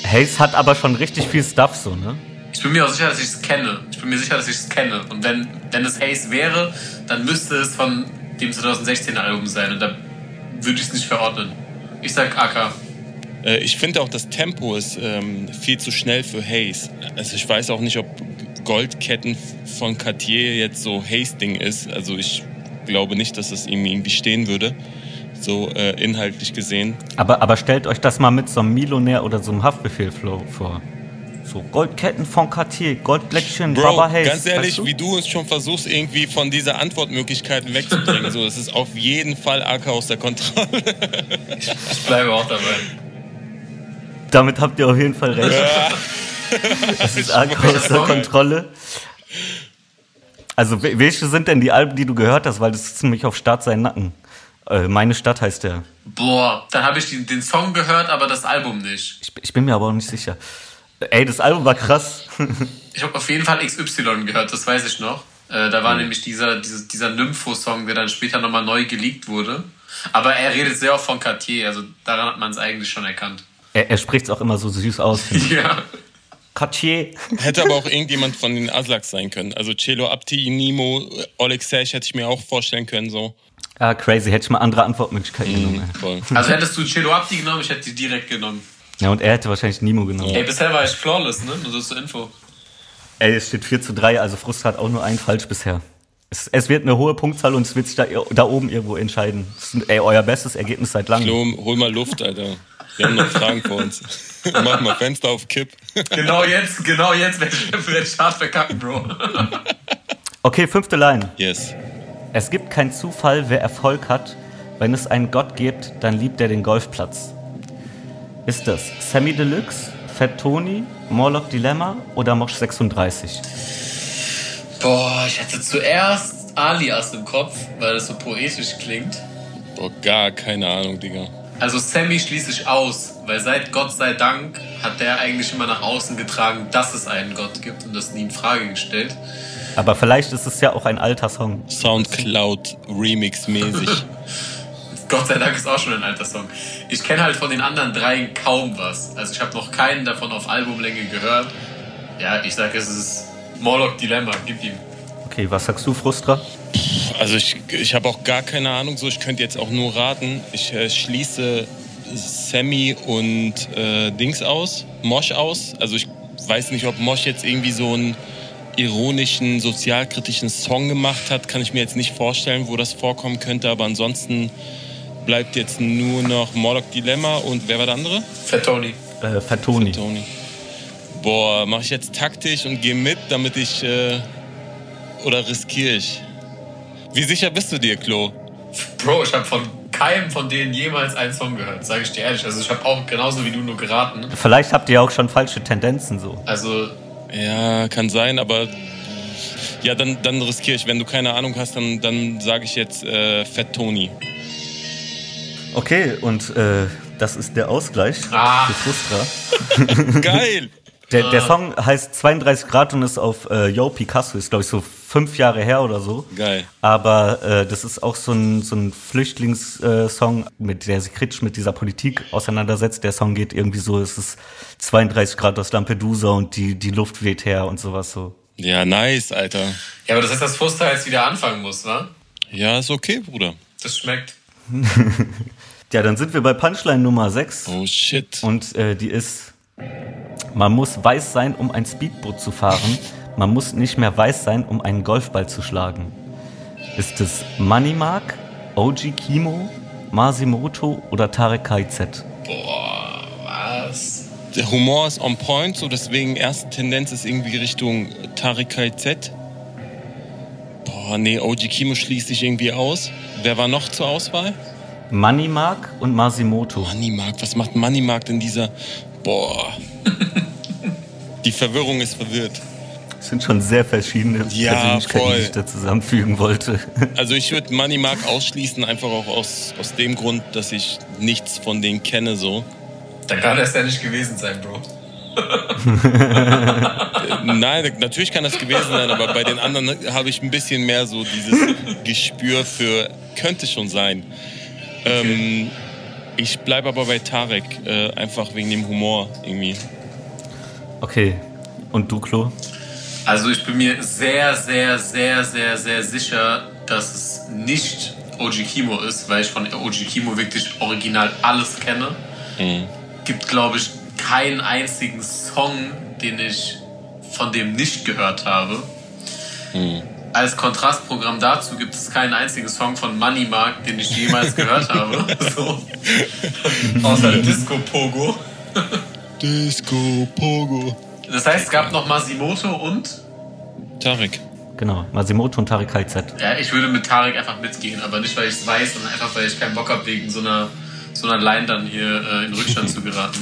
Hayes hat aber schon richtig viel Stuff so, ne? Ich bin mir auch sicher, dass ich es kenne. Ich bin mir sicher, dass ich es kenne. Und wenn, wenn es Hayes wäre, dann müsste es von dem 2016er Album sein. Und da würde ich es nicht verordnen. Ich sag AK. Äh, ich finde auch, das Tempo ist ähm, viel zu schnell für Haze. Also ich weiß auch nicht, ob Goldketten von Cartier jetzt so Haze-Ding ist. Also ich glaube nicht, dass das ihm irgendwie stehen würde, so äh, inhaltlich gesehen. Aber, aber stellt euch das mal mit so einem Milonär oder so einem Haftbefehl-Flow vor. So Goldketten von Cartier, Goldblättchen, Bro, Baba Hayes. Ganz ehrlich, weißt du? wie du uns schon versuchst, irgendwie von dieser Antwortmöglichkeiten wegzubringen. so, es ist auf jeden Fall AK aus der Kontrolle. ich, ich bleibe auch dabei. Damit habt ihr auf jeden Fall recht. Ja. Das ist arg außer Kontrolle. Also, welche sind denn die Alben, die du gehört hast? Weil das ist ziemlich auf Stadt sein Nacken. Äh, Meine Stadt heißt der. Boah, dann habe ich den, den, Song gehört, aber das Album nicht. Ich, ich, bin mir aber auch nicht sicher. Ey, das Album war krass. ich habe auf jeden Fall XY gehört, das weiß ich noch. Äh, da war mhm. nämlich dieser, dieser, dieser Nympho-Song, der dann später nochmal neu geleakt wurde. Aber er redet sehr oft von Cartier, also daran hat man es eigentlich schon erkannt. Er, er spricht es auch immer so süß aus. Ja. Cartier. Hätte aber auch irgendjemand von den Aslaks sein können. Also Celo Abti, Nimo, Oleg Sesh hätte ich mir auch vorstellen können. So. Ah, crazy. Hätte ich mal andere Antwortmöglichkeiten mm, genommen. Voll. Also hättest du Celo Abti genommen, ich hätte die direkt genommen. Ja, und er hätte wahrscheinlich Nimo genommen. Ey, bisher war ich flawless, ne? Nur so zur Info. Ey, es steht 4 zu 3, also Frust hat auch nur einen falsch bisher. Es, es, wird eine hohe Punktzahl und es wird sich da, da oben irgendwo entscheiden. Das ist, ey, euer bestes Ergebnis seit langem. Flo, hol mal Luft, Alter. Wir haben noch Fragen vor uns. Mach mal Fenster auf Kipp. Genau jetzt, genau jetzt werde ich hart verkacken, Bro. Okay, fünfte Line. Yes. Es gibt keinen Zufall, wer Erfolg hat. Wenn es einen Gott gibt, dann liebt er den Golfplatz. Ist das Sammy Deluxe, Fat Tony, Morlock Dilemma oder Mosh 36? Boah, ich hatte zuerst Alias im Kopf, weil das so poetisch klingt. Boah, gar keine Ahnung, Digga. Also Sammy schließe ich aus, weil seit Gott sei Dank hat der eigentlich immer nach außen getragen, dass es einen Gott gibt und das nie in Frage gestellt. Aber vielleicht ist es ja auch ein alter Song. Soundcloud Remix mäßig. Gott sei Dank ist auch schon ein alter Song. Ich kenne halt von den anderen drei kaum was. Also ich habe noch keinen davon auf Albumlänge gehört. Ja, ich sage, es ist Morlock Dilemma. Gib ihm. Okay, was sagst du, Frustra? Also ich, ich habe auch gar keine Ahnung, so ich könnte jetzt auch nur raten. Ich äh, schließe Sammy und äh, Dings aus, Mosh aus. Also ich weiß nicht, ob Mosh jetzt irgendwie so einen ironischen, sozialkritischen Song gemacht hat. Kann ich mir jetzt nicht vorstellen, wo das vorkommen könnte. Aber ansonsten bleibt jetzt nur noch Morlock Dilemma und wer war der andere? Fat Tony. Äh, Fat Tony. Fat Tony. Boah, mache ich jetzt taktisch und gehe mit, damit ich. Äh, oder riskiere ich? Wie sicher bist du dir, Klo? Bro, ich habe von keinem von denen jemals einen Song gehört, sage ich dir ehrlich. Also ich habe auch genauso wie du nur geraten. Vielleicht habt ihr auch schon falsche Tendenzen so. Also. Ja, kann sein, aber ja, dann, dann riskiere ich. Wenn du keine Ahnung hast, dann, dann sage ich jetzt äh, Fett Tony. Okay, und äh, das ist der Ausgleich ah. für Frustra. Geil! Der, der, Song heißt 32 Grad und ist auf äh, Yo Picasso, ist glaube ich so fünf Jahre her oder so. Geil. Aber äh, das ist auch so ein, so ein Flüchtlingssong, äh, mit der sich kritisch mit dieser Politik auseinandersetzt. Der Song geht irgendwie so, es ist 32 Grad aus Lampedusa und die, die Luft weht her und sowas so. Ja, nice, Alter. Ja, aber das heißt, dass Fuster jetzt wieder anfangen muss, wa? Ja, ist okay, Bruder. Das schmeckt. ja, dann sind wir bei Punchline Nummer 6. Oh shit. Und äh, die ist, man muss weiß sein, um ein Speedboot zu fahren. Man muss nicht mehr weiß sein, um einen Golfball zu schlagen. Ist es Money Mark, OG Kimo, Masimoto oder Tarek KZ? Boah, was? Der Humor ist on point, so deswegen erste Tendenz ist irgendwie Richtung Tarek KZ. Boah, nee, OG Kimo schließt sich irgendwie aus. Wer war noch zur Auswahl? Money Mark und Masimoto. Money Mark, was macht Money Mark in dieser? Boah. Die Verwirrung ist verwirrt. Das sind schon sehr verschiedene ja, Persönlichkeiten, voll. die ich da zusammenfügen wollte. Also ich würde Money Mark ausschließen, einfach auch aus, aus dem Grund, dass ich nichts von denen kenne so. Da kann das ja nicht gewesen sein, Bro. Nein, natürlich kann das gewesen sein, aber bei den anderen habe ich ein bisschen mehr so dieses Gespür für könnte schon sein. Ähm, ich bleibe aber bei Tarek, äh, einfach wegen dem Humor irgendwie. Okay. Und du, Klo? Also ich bin mir sehr, sehr, sehr, sehr, sehr sicher, dass es nicht OG Kimo ist, weil ich von OG Kimo wirklich original alles kenne. Mhm. Gibt, glaube ich, keinen einzigen Song, den ich von dem nicht gehört habe. Mhm. Als Kontrastprogramm dazu gibt es keinen einzigen Song von Money Mark, den ich jemals gehört habe. So. Außer Disco Pogo. Disco Pogo. Das heißt, es gab noch Masimoto und? Tarek. Genau, Masimoto und Tarek KZ. Ja, ich würde mit Tarek einfach mitgehen, aber nicht, weil ich es weiß, sondern einfach, weil ich keinen Bock habe, wegen so einer, so einer Line dann hier äh, in Rückstand zu geraten.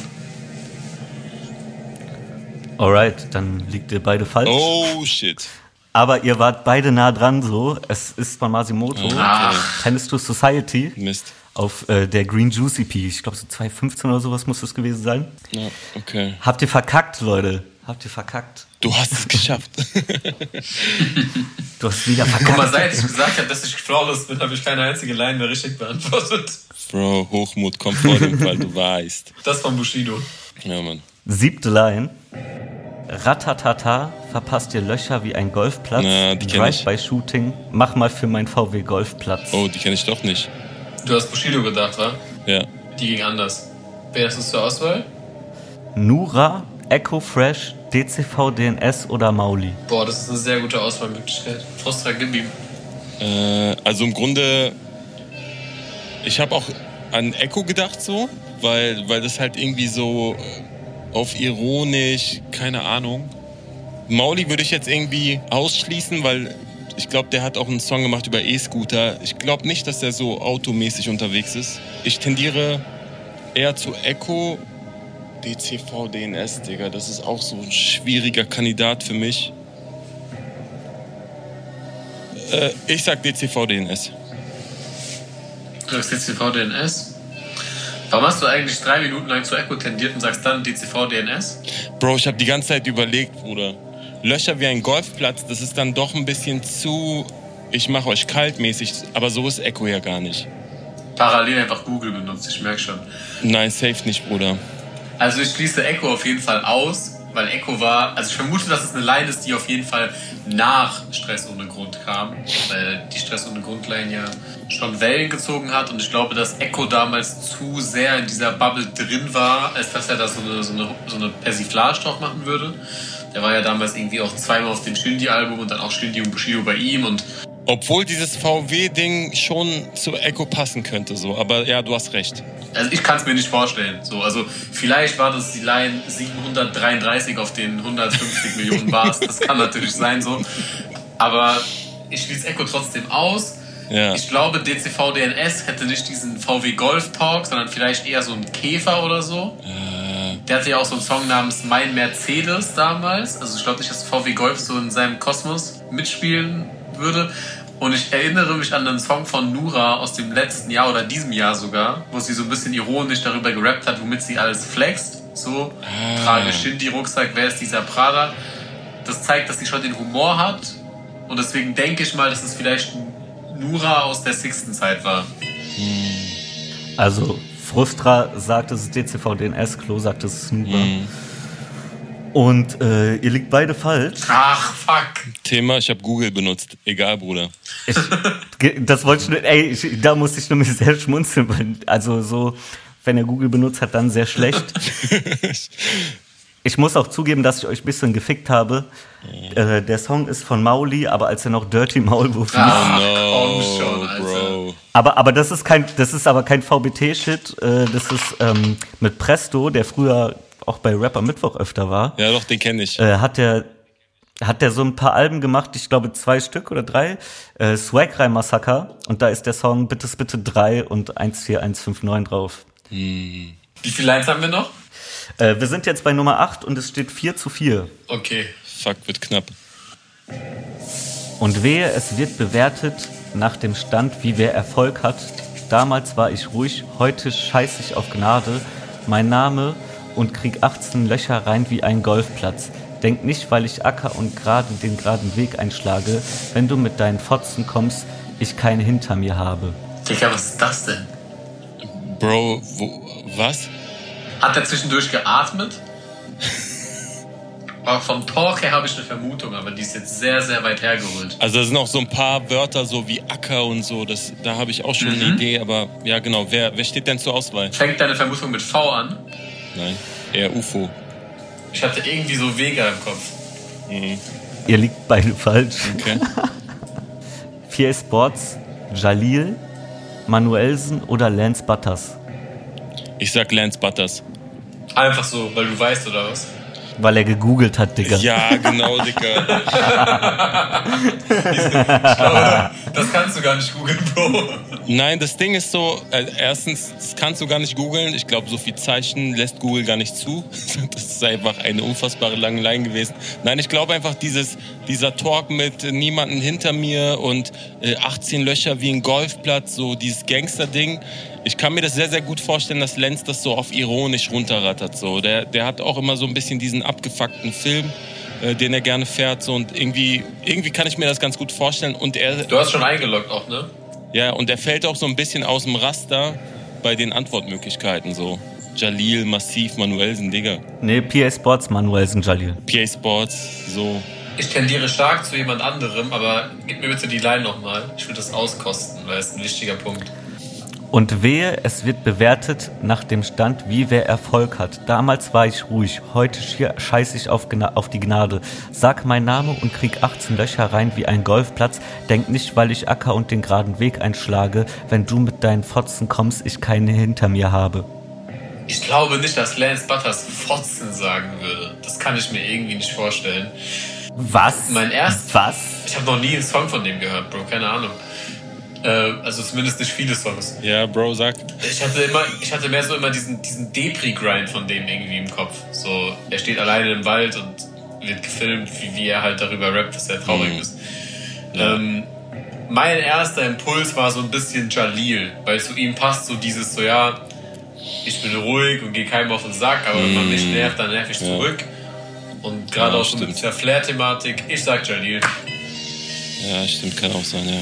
Alright, dann liegt ihr beide falsch. Oh shit. Aber ihr wart beide nah dran so. Es ist von Masimoto. Ah. Tennis to Society. Mist. Auf äh, der Green Juicy Pea. Ich glaube so 2015 oder sowas muss das gewesen sein. Ja, okay. Habt ihr verkackt, Leute? Habt ihr verkackt? Du hast es geschafft. du hast wieder verkackt. Guck mal, seit ich gesagt habe, dass ich flawless bin, habe ich keine einzige Line mehr richtig beantwortet. Bro, Hochmut kommt vor dem Fall, du weißt. Das von Bushido. Ja, Mann. Siebte Line. Ratatata, verpasst ihr Löcher wie ein Golfplatz. Na, die kenn ich. bei Shooting, mach mal für mein VW Golfplatz. Oh, die kenne ich doch nicht. Du hast Bushido gedacht, wa? Ja. Die ging anders. Wer ist das zur Auswahl? Nura, Echo Fresh, DCV, DNS oder Mauli? Boah, das ist eine sehr gute Auswahlmöglichkeit. Frostra, gib ihm. Äh, also im Grunde, ich habe auch an Echo gedacht so, weil, weil das halt irgendwie so auf ironisch, keine Ahnung. Mauli würde ich jetzt irgendwie ausschließen, weil ich glaube, der hat auch einen Song gemacht über E-Scooter. Ich glaube nicht, dass der so automäßig unterwegs ist. Ich tendiere eher zu Echo. DCV, DNS, Digga, das ist auch so ein schwieriger Kandidat für mich. Äh, ich sag DCV, DNS. Du sagst DCV, DNS? Warum hast du eigentlich drei Minuten lang zu Echo tendiert und sagst dann DCV DNS? Bro, ich habe die ganze Zeit überlegt, Bruder. Löcher wie ein Golfplatz, das ist dann doch ein bisschen zu. Ich mache euch kaltmäßig, aber so ist Echo ja gar nicht. Parallel einfach Google benutzt, ich merke schon. Nein, safe nicht, Bruder. Also ich schließe Echo auf jeden Fall aus, weil Echo war, also ich vermute, dass es eine Line ist, die auf jeden Fall nach Stress ohne Grund kam, weil die Stress ohne Grundline ja schon Wellen gezogen hat und ich glaube, dass Echo damals zu sehr in dieser Bubble drin war, als dass er da so eine, so eine, so eine Persiflage drauf machen würde. Der war ja damals irgendwie auch zweimal auf dem Shindy-Album und dann auch Shindy und Bushido bei ihm und Obwohl dieses VW-Ding schon zu Echo passen könnte, so. Aber ja, du hast recht. Also ich kann es mir nicht vorstellen. So, also vielleicht war das die Line 733 auf den 150 Millionen Bars. Das kann natürlich sein so. Aber ich schließe Echo trotzdem aus. Ja. Ich glaube, DCV DNS hätte nicht diesen VW Golf Talk, sondern vielleicht eher so einen Käfer oder so. Äh. Der hatte ja auch so einen Song namens Mein Mercedes damals. Also ich glaube nicht, dass VW Golf so in seinem Kosmos mitspielen würde. Und ich erinnere mich an einen Song von Nura aus dem letzten Jahr oder diesem Jahr sogar, wo sie so ein bisschen ironisch darüber gerappt hat, womit sie alles flext. So, ah. trage Shindy-Rucksack, wer ist dieser Prada? Das zeigt, dass sie schon den Humor hat. Und deswegen denke ich mal, dass es vielleicht Nura aus der sixten Zeit war. Also, Frustra sagt, es ist DCV DNS, Klo sagt, es ist Nura. Mhm. Und äh, ihr liegt beide falsch. Ach, fuck. Thema, ich habe Google benutzt. Egal, Bruder. Ich, das wollte ich nur, ey, ich, da musste ich nämlich sehr schmunzeln, weil, also so, wenn er Google benutzt hat, dann sehr schlecht. ich muss auch zugeben, dass ich euch ein bisschen gefickt habe. Äh, der Song ist von Mauli, aber als er noch Dirty Maulwurf hieß. Ach, no, schon, Bro. Aber, aber das ist kein, das ist aber kein VBT-Shit. Äh, das ist ähm, mit Presto, der früher auch bei Rapper Mittwoch öfter war. Ja, doch, den kenne ich. Äh, hat der hat der so ein paar Alben gemacht, ich glaube zwei Stück oder drei, äh, Swag Rai Massaker und da ist der Song Bittes Bitte 3 und 14159 drauf. Hm. Wie viele Lines haben wir noch? Äh, wir sind jetzt bei Nummer 8 und es steht 4 zu 4. Okay. Fuck, wird knapp. Und wehe, es wird bewertet nach dem Stand, wie wer Erfolg hat. Damals war ich ruhig, heute scheiß ich auf Gnade. Mein Name und krieg 18 Löcher rein wie ein Golfplatz. Denk nicht, weil ich acker und gerade den geraden Weg einschlage, wenn du mit deinen Fotzen kommst, ich keine hinter mir habe. Digga, was ist das denn? Bro, wo, was? Hat er zwischendurch geatmet? Aber vom Talk her habe ich eine Vermutung, aber die ist jetzt sehr, sehr weit hergeholt. Also da sind auch so ein paar Wörter so wie Acker und so, das, da habe ich auch schon mhm. eine Idee, aber ja genau, wer, wer steht denn zur Auswahl? Fängt deine Vermutung mit V an? Nein, eher UFO. Ich hatte irgendwie so Vega im Kopf. Mhm. Ihr liegt beide falsch. Okay. Vier Sports, Jalil, Manuelsen oder Lance Butters? Ich sag Lance Butters. Einfach so, weil du weißt, oder was? Weil er gegoogelt hat, Digga. Ja, genau, Digga. ich glaube, das kannst du gar nicht googeln, Bro. Nein, das Ding ist so, äh, erstens, das kannst du gar nicht googeln. Ich glaube, so viel Zeichen lässt Google gar nicht zu. Das ist einfach eine unfassbare lange Line gewesen. Nein, ich glaube einfach, dieses, dieser Talk mit niemanden hinter mir und äh, 18 Löcher wie ein Golfplatz, so dieses Gangster-Ding. Ich kann mir das sehr, sehr gut vorstellen, dass Lenz das so auf ironisch runterrattert. So. Der, der hat auch immer so ein bisschen diesen abgefuckten Film, äh, den er gerne fährt. So. Und irgendwie, irgendwie kann ich mir das ganz gut vorstellen. Und er, du hast schon eingeloggt auch, ne? Ja, und er fällt auch so ein bisschen aus dem Raster bei den Antwortmöglichkeiten. So. Jalil, Massiv, Manuelsen, Digga. Nee, PA Sports, Manuelsen, Jalil. PA Sports, so. Ich tendiere stark zu jemand anderem, aber gib mir bitte die Line nochmal. Ich will das auskosten, weil es ein wichtiger Punkt. Und wehe, es wird bewertet nach dem Stand, wie wer Erfolg hat. Damals war ich ruhig, heute scheiß ich auf, auf, die Gnade. Sag mein Name und krieg 18 Löcher rein wie ein Golfplatz. Denk nicht, weil ich Acker und den geraden Weg einschlage, wenn du mit deinen Fotzen kommst, ich keine hinter mir habe. Ich glaube nicht, dass Lance Butters Fotzen sagen würde. Das kann ich mir irgendwie nicht vorstellen. Was? Mein erst. Was? Ich habe noch nie einen Song von dem gehört, Bro. Keine Ahnung. Äh, also zumindest nicht viele Songs. Ja, Bro, sag. Ich hatte immer, ich hatte mehr so immer diesen, diesen Depri-Grind von dem irgendwie im Kopf. So, er steht alleine im Wald und wird gefilmt, wie, wie er halt darüber rappt, dass er traurig mhm. ist. Ja. Ähm, mein erster Impuls war so ein bisschen Jalil, weil zu ihm passt so dieses so, ja, ich bin ruhig und gehe keinem auf den Sack, aber wenn man mich mhm. nervt, dann nerv ich ja. zurück. Und gerade ja, auch so mit der Flair-Thematik, ich sag Jalil. Ja, stimmt, kann auch sein, ja.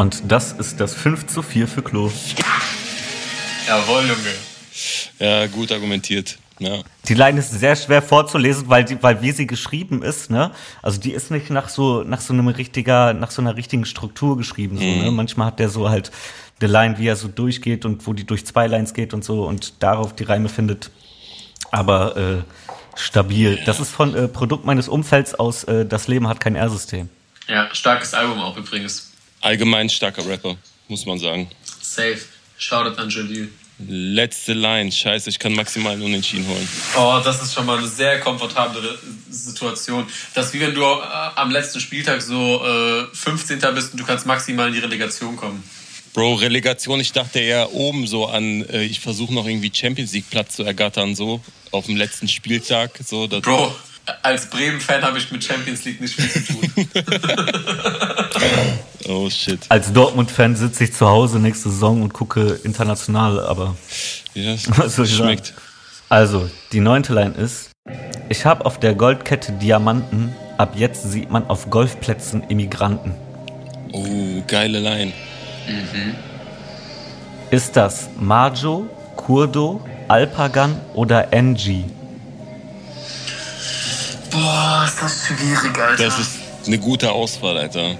Und das ist das 5 zu 4 für Klo. Jawohl, Junge. Ja, gut argumentiert. Ja. Die Line ist sehr schwer vorzulesen, weil die, weil wie sie geschrieben ist, ne? Also die ist nicht nach so nach so einem richtiger, nach so einer richtigen Struktur geschrieben. So, mhm. ne? Manchmal hat der so halt eine Line, wie er so durchgeht und wo die durch zwei Lines geht und so und darauf die Reime findet. Aber äh, stabil. Das ist von äh, Produkt meines Umfelds aus. Äh, das Leben hat kein R-System. Ja, starkes Album auch übrigens. Allgemein starker Rapper, muss man sagen. Safe. Shoutout an Jalil. Letzte Line. Scheiße, ich kann maximal einen Unentschieden holen. Oh, das ist schon mal eine sehr komfortable Situation. Das ist wie wenn du äh, am letzten Spieltag so äh, 15. bist und du kannst maximal in die Relegation kommen. Bro, Relegation, ich dachte eher oben so an, äh, ich versuche noch irgendwie Champions League Platz zu ergattern, so auf dem letzten Spieltag. So, Bro, als Bremen-Fan habe ich mit Champions League nicht viel zu tun. oh shit. Als Dortmund-Fan sitze ich zu Hause nächste Saison und gucke international, aber. Ja, was soll ich schmeckt. Sagen? Also, die neunte Line ist: Ich habe auf der Goldkette Diamanten, ab jetzt sieht man auf Golfplätzen Immigranten. Oh, geile Line. Mhm. Ist das Majo, Kurdo, Alpagan oder NG? Boah, ist das schwierig, Alter. Das ist eine gute Auswahl, Alter.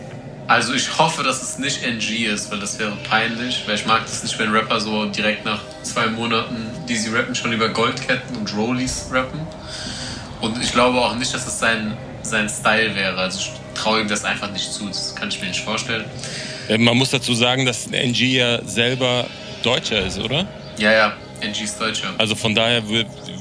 Also ich hoffe, dass es nicht NG ist, weil das wäre peinlich, weil ich mag das nicht, wenn Rapper so direkt nach zwei Monaten, die sie rappen, schon über Goldketten und Rollies rappen. Und ich glaube auch nicht, dass es sein, sein Style wäre. Also ich traue ihm das einfach nicht zu. Das kann ich mir nicht vorstellen. Man muss dazu sagen, dass NG ja selber Deutscher ist, oder? Ja, ja, NG ist Deutscher. Also von daher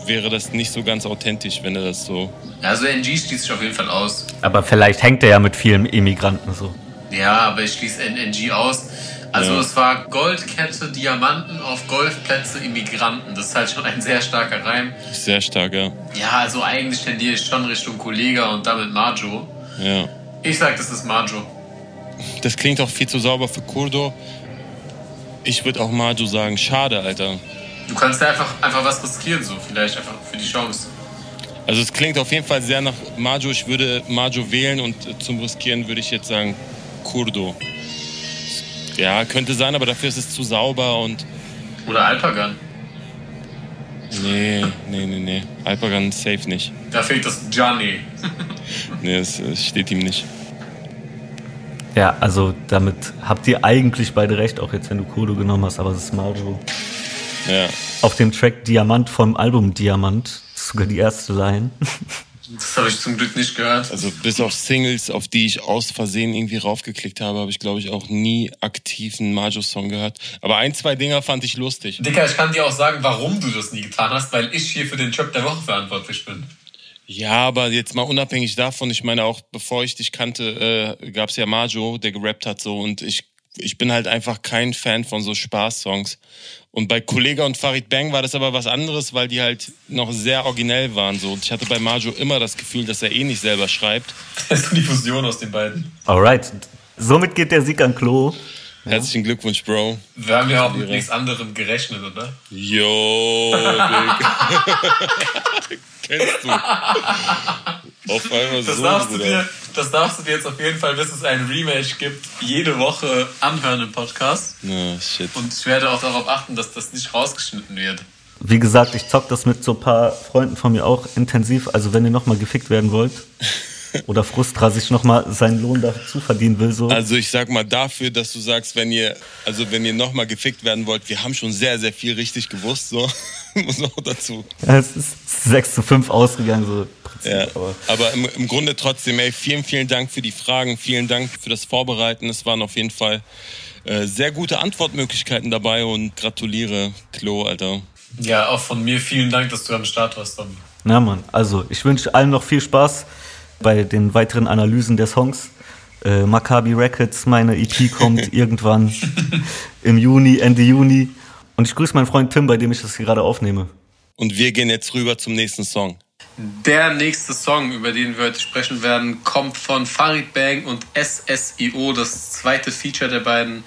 wäre das nicht so ganz authentisch, wenn er das so. Also NG schließt sich auf jeden Fall aus. Aber vielleicht hängt er ja mit vielen Immigranten so. Ja, aber ich schließe NG aus. Also ja. es war Goldkette, Diamanten auf Golfplätze, Immigranten. Das ist halt schon ein sehr starker Reim. Sehr stark, ja. Ja, also eigentlich tendiere ich schon Richtung Kollega und damit Majo. Ja. Ich sag, das ist Majo. Das klingt auch viel zu sauber für Kurdo. Ich würde auch Majo sagen, schade, Alter. Du kannst ja einfach, einfach was riskieren, so vielleicht einfach für die Chance. Also es klingt auf jeden Fall sehr nach Majo. Ich würde Majo wählen und zum Riskieren würde ich jetzt sagen Kurdo. Ja, könnte sein, aber dafür ist es zu sauber und. Oder Alpagan. Nee, nee, nee, nee. Alpagan safe nicht. Da fehlt das Johnny. nee, es, steht ihm nicht. Ja, also damit habt ihr eigentlich beide recht, auch jetzt wenn du Kurdo genommen hast, aber es ist Majo. Ja. Auf dem Track Diamant vom Album Diamant, sogar die erste Line. Das habe ich zum Glück nicht gehört. Also bis auf Singles, auf die ich aus Versehen irgendwie raufgeklickt habe, habe ich glaube ich auch nie aktiv einen Majo-Song gehört. Aber ein, zwei Dinger fand ich lustig. Dicker, ich kann dir auch sagen, warum du das nie getan hast, weil ich hier für den Trap der Woche verantwortlich bin. Ja, aber jetzt mal unabhängig davon, ich meine auch, bevor ich dich kannte, äh, gab es ja Majo, der gerappt hat so und ich ich bin halt einfach kein Fan von so Spaßsongs. Und bei Kollega und Farid Bang war das aber was anderes, weil die halt noch sehr originell waren. So. Und ich hatte bei Majo immer das Gefühl, dass er eh nicht selber schreibt. Das ist die Fusion aus den beiden. Alright. Somit geht der Sieg an Klo. Herzlichen Glückwunsch, Bro. Wir haben ja auch mit nichts anderem gerechnet, oder? Jo, Kennst du. Auf einmal das so, darfst, du dir, das darfst du dir jetzt auf jeden Fall, bis es ein Rematch gibt, jede Woche anhören im Podcast. Oh, shit. Und ich werde auch darauf achten, dass das nicht rausgeschnitten wird. Wie gesagt, ich zock das mit so ein paar Freunden von mir auch intensiv. Also wenn ihr nochmal gefickt werden wollt, oder Frustra sich nochmal seinen Lohn dazu verdienen will. So. Also ich sag mal dafür, dass du sagst, wenn ihr, also wenn ihr nochmal gefickt werden wollt, wir haben schon sehr, sehr viel richtig gewusst, so. Muss noch dazu. Ja, es ist 6 zu 5 ausgegangen, so. Prinzip, ja, aber, aber im, im, Grunde trotzdem, ey, vielen, vielen Dank für die Fragen, vielen Dank für das Vorbereiten. Es waren auf jeden Fall äh, sehr gute Antwortmöglichkeiten dabei und gratuliere, Klo, Alter. Ja, auch von mir vielen Dank, dass du am Start warst, Tommy. Na Mann, also ich wünsche allen noch viel Spaß bei den weiteren Analysen der Songs. Äh, Maccabi Records, meine EP kommt irgendwann im Juni, Ende Juni. Und ich grüße meinen Freund Tim, bei dem ich das hier gerade aufnehme. Und wir gehen jetzt rüber zum nächsten Song. Der nächste Song, über den wir heute sprechen werden, kommt von Farid Bang und SSIO, das zweite Feature der beiden.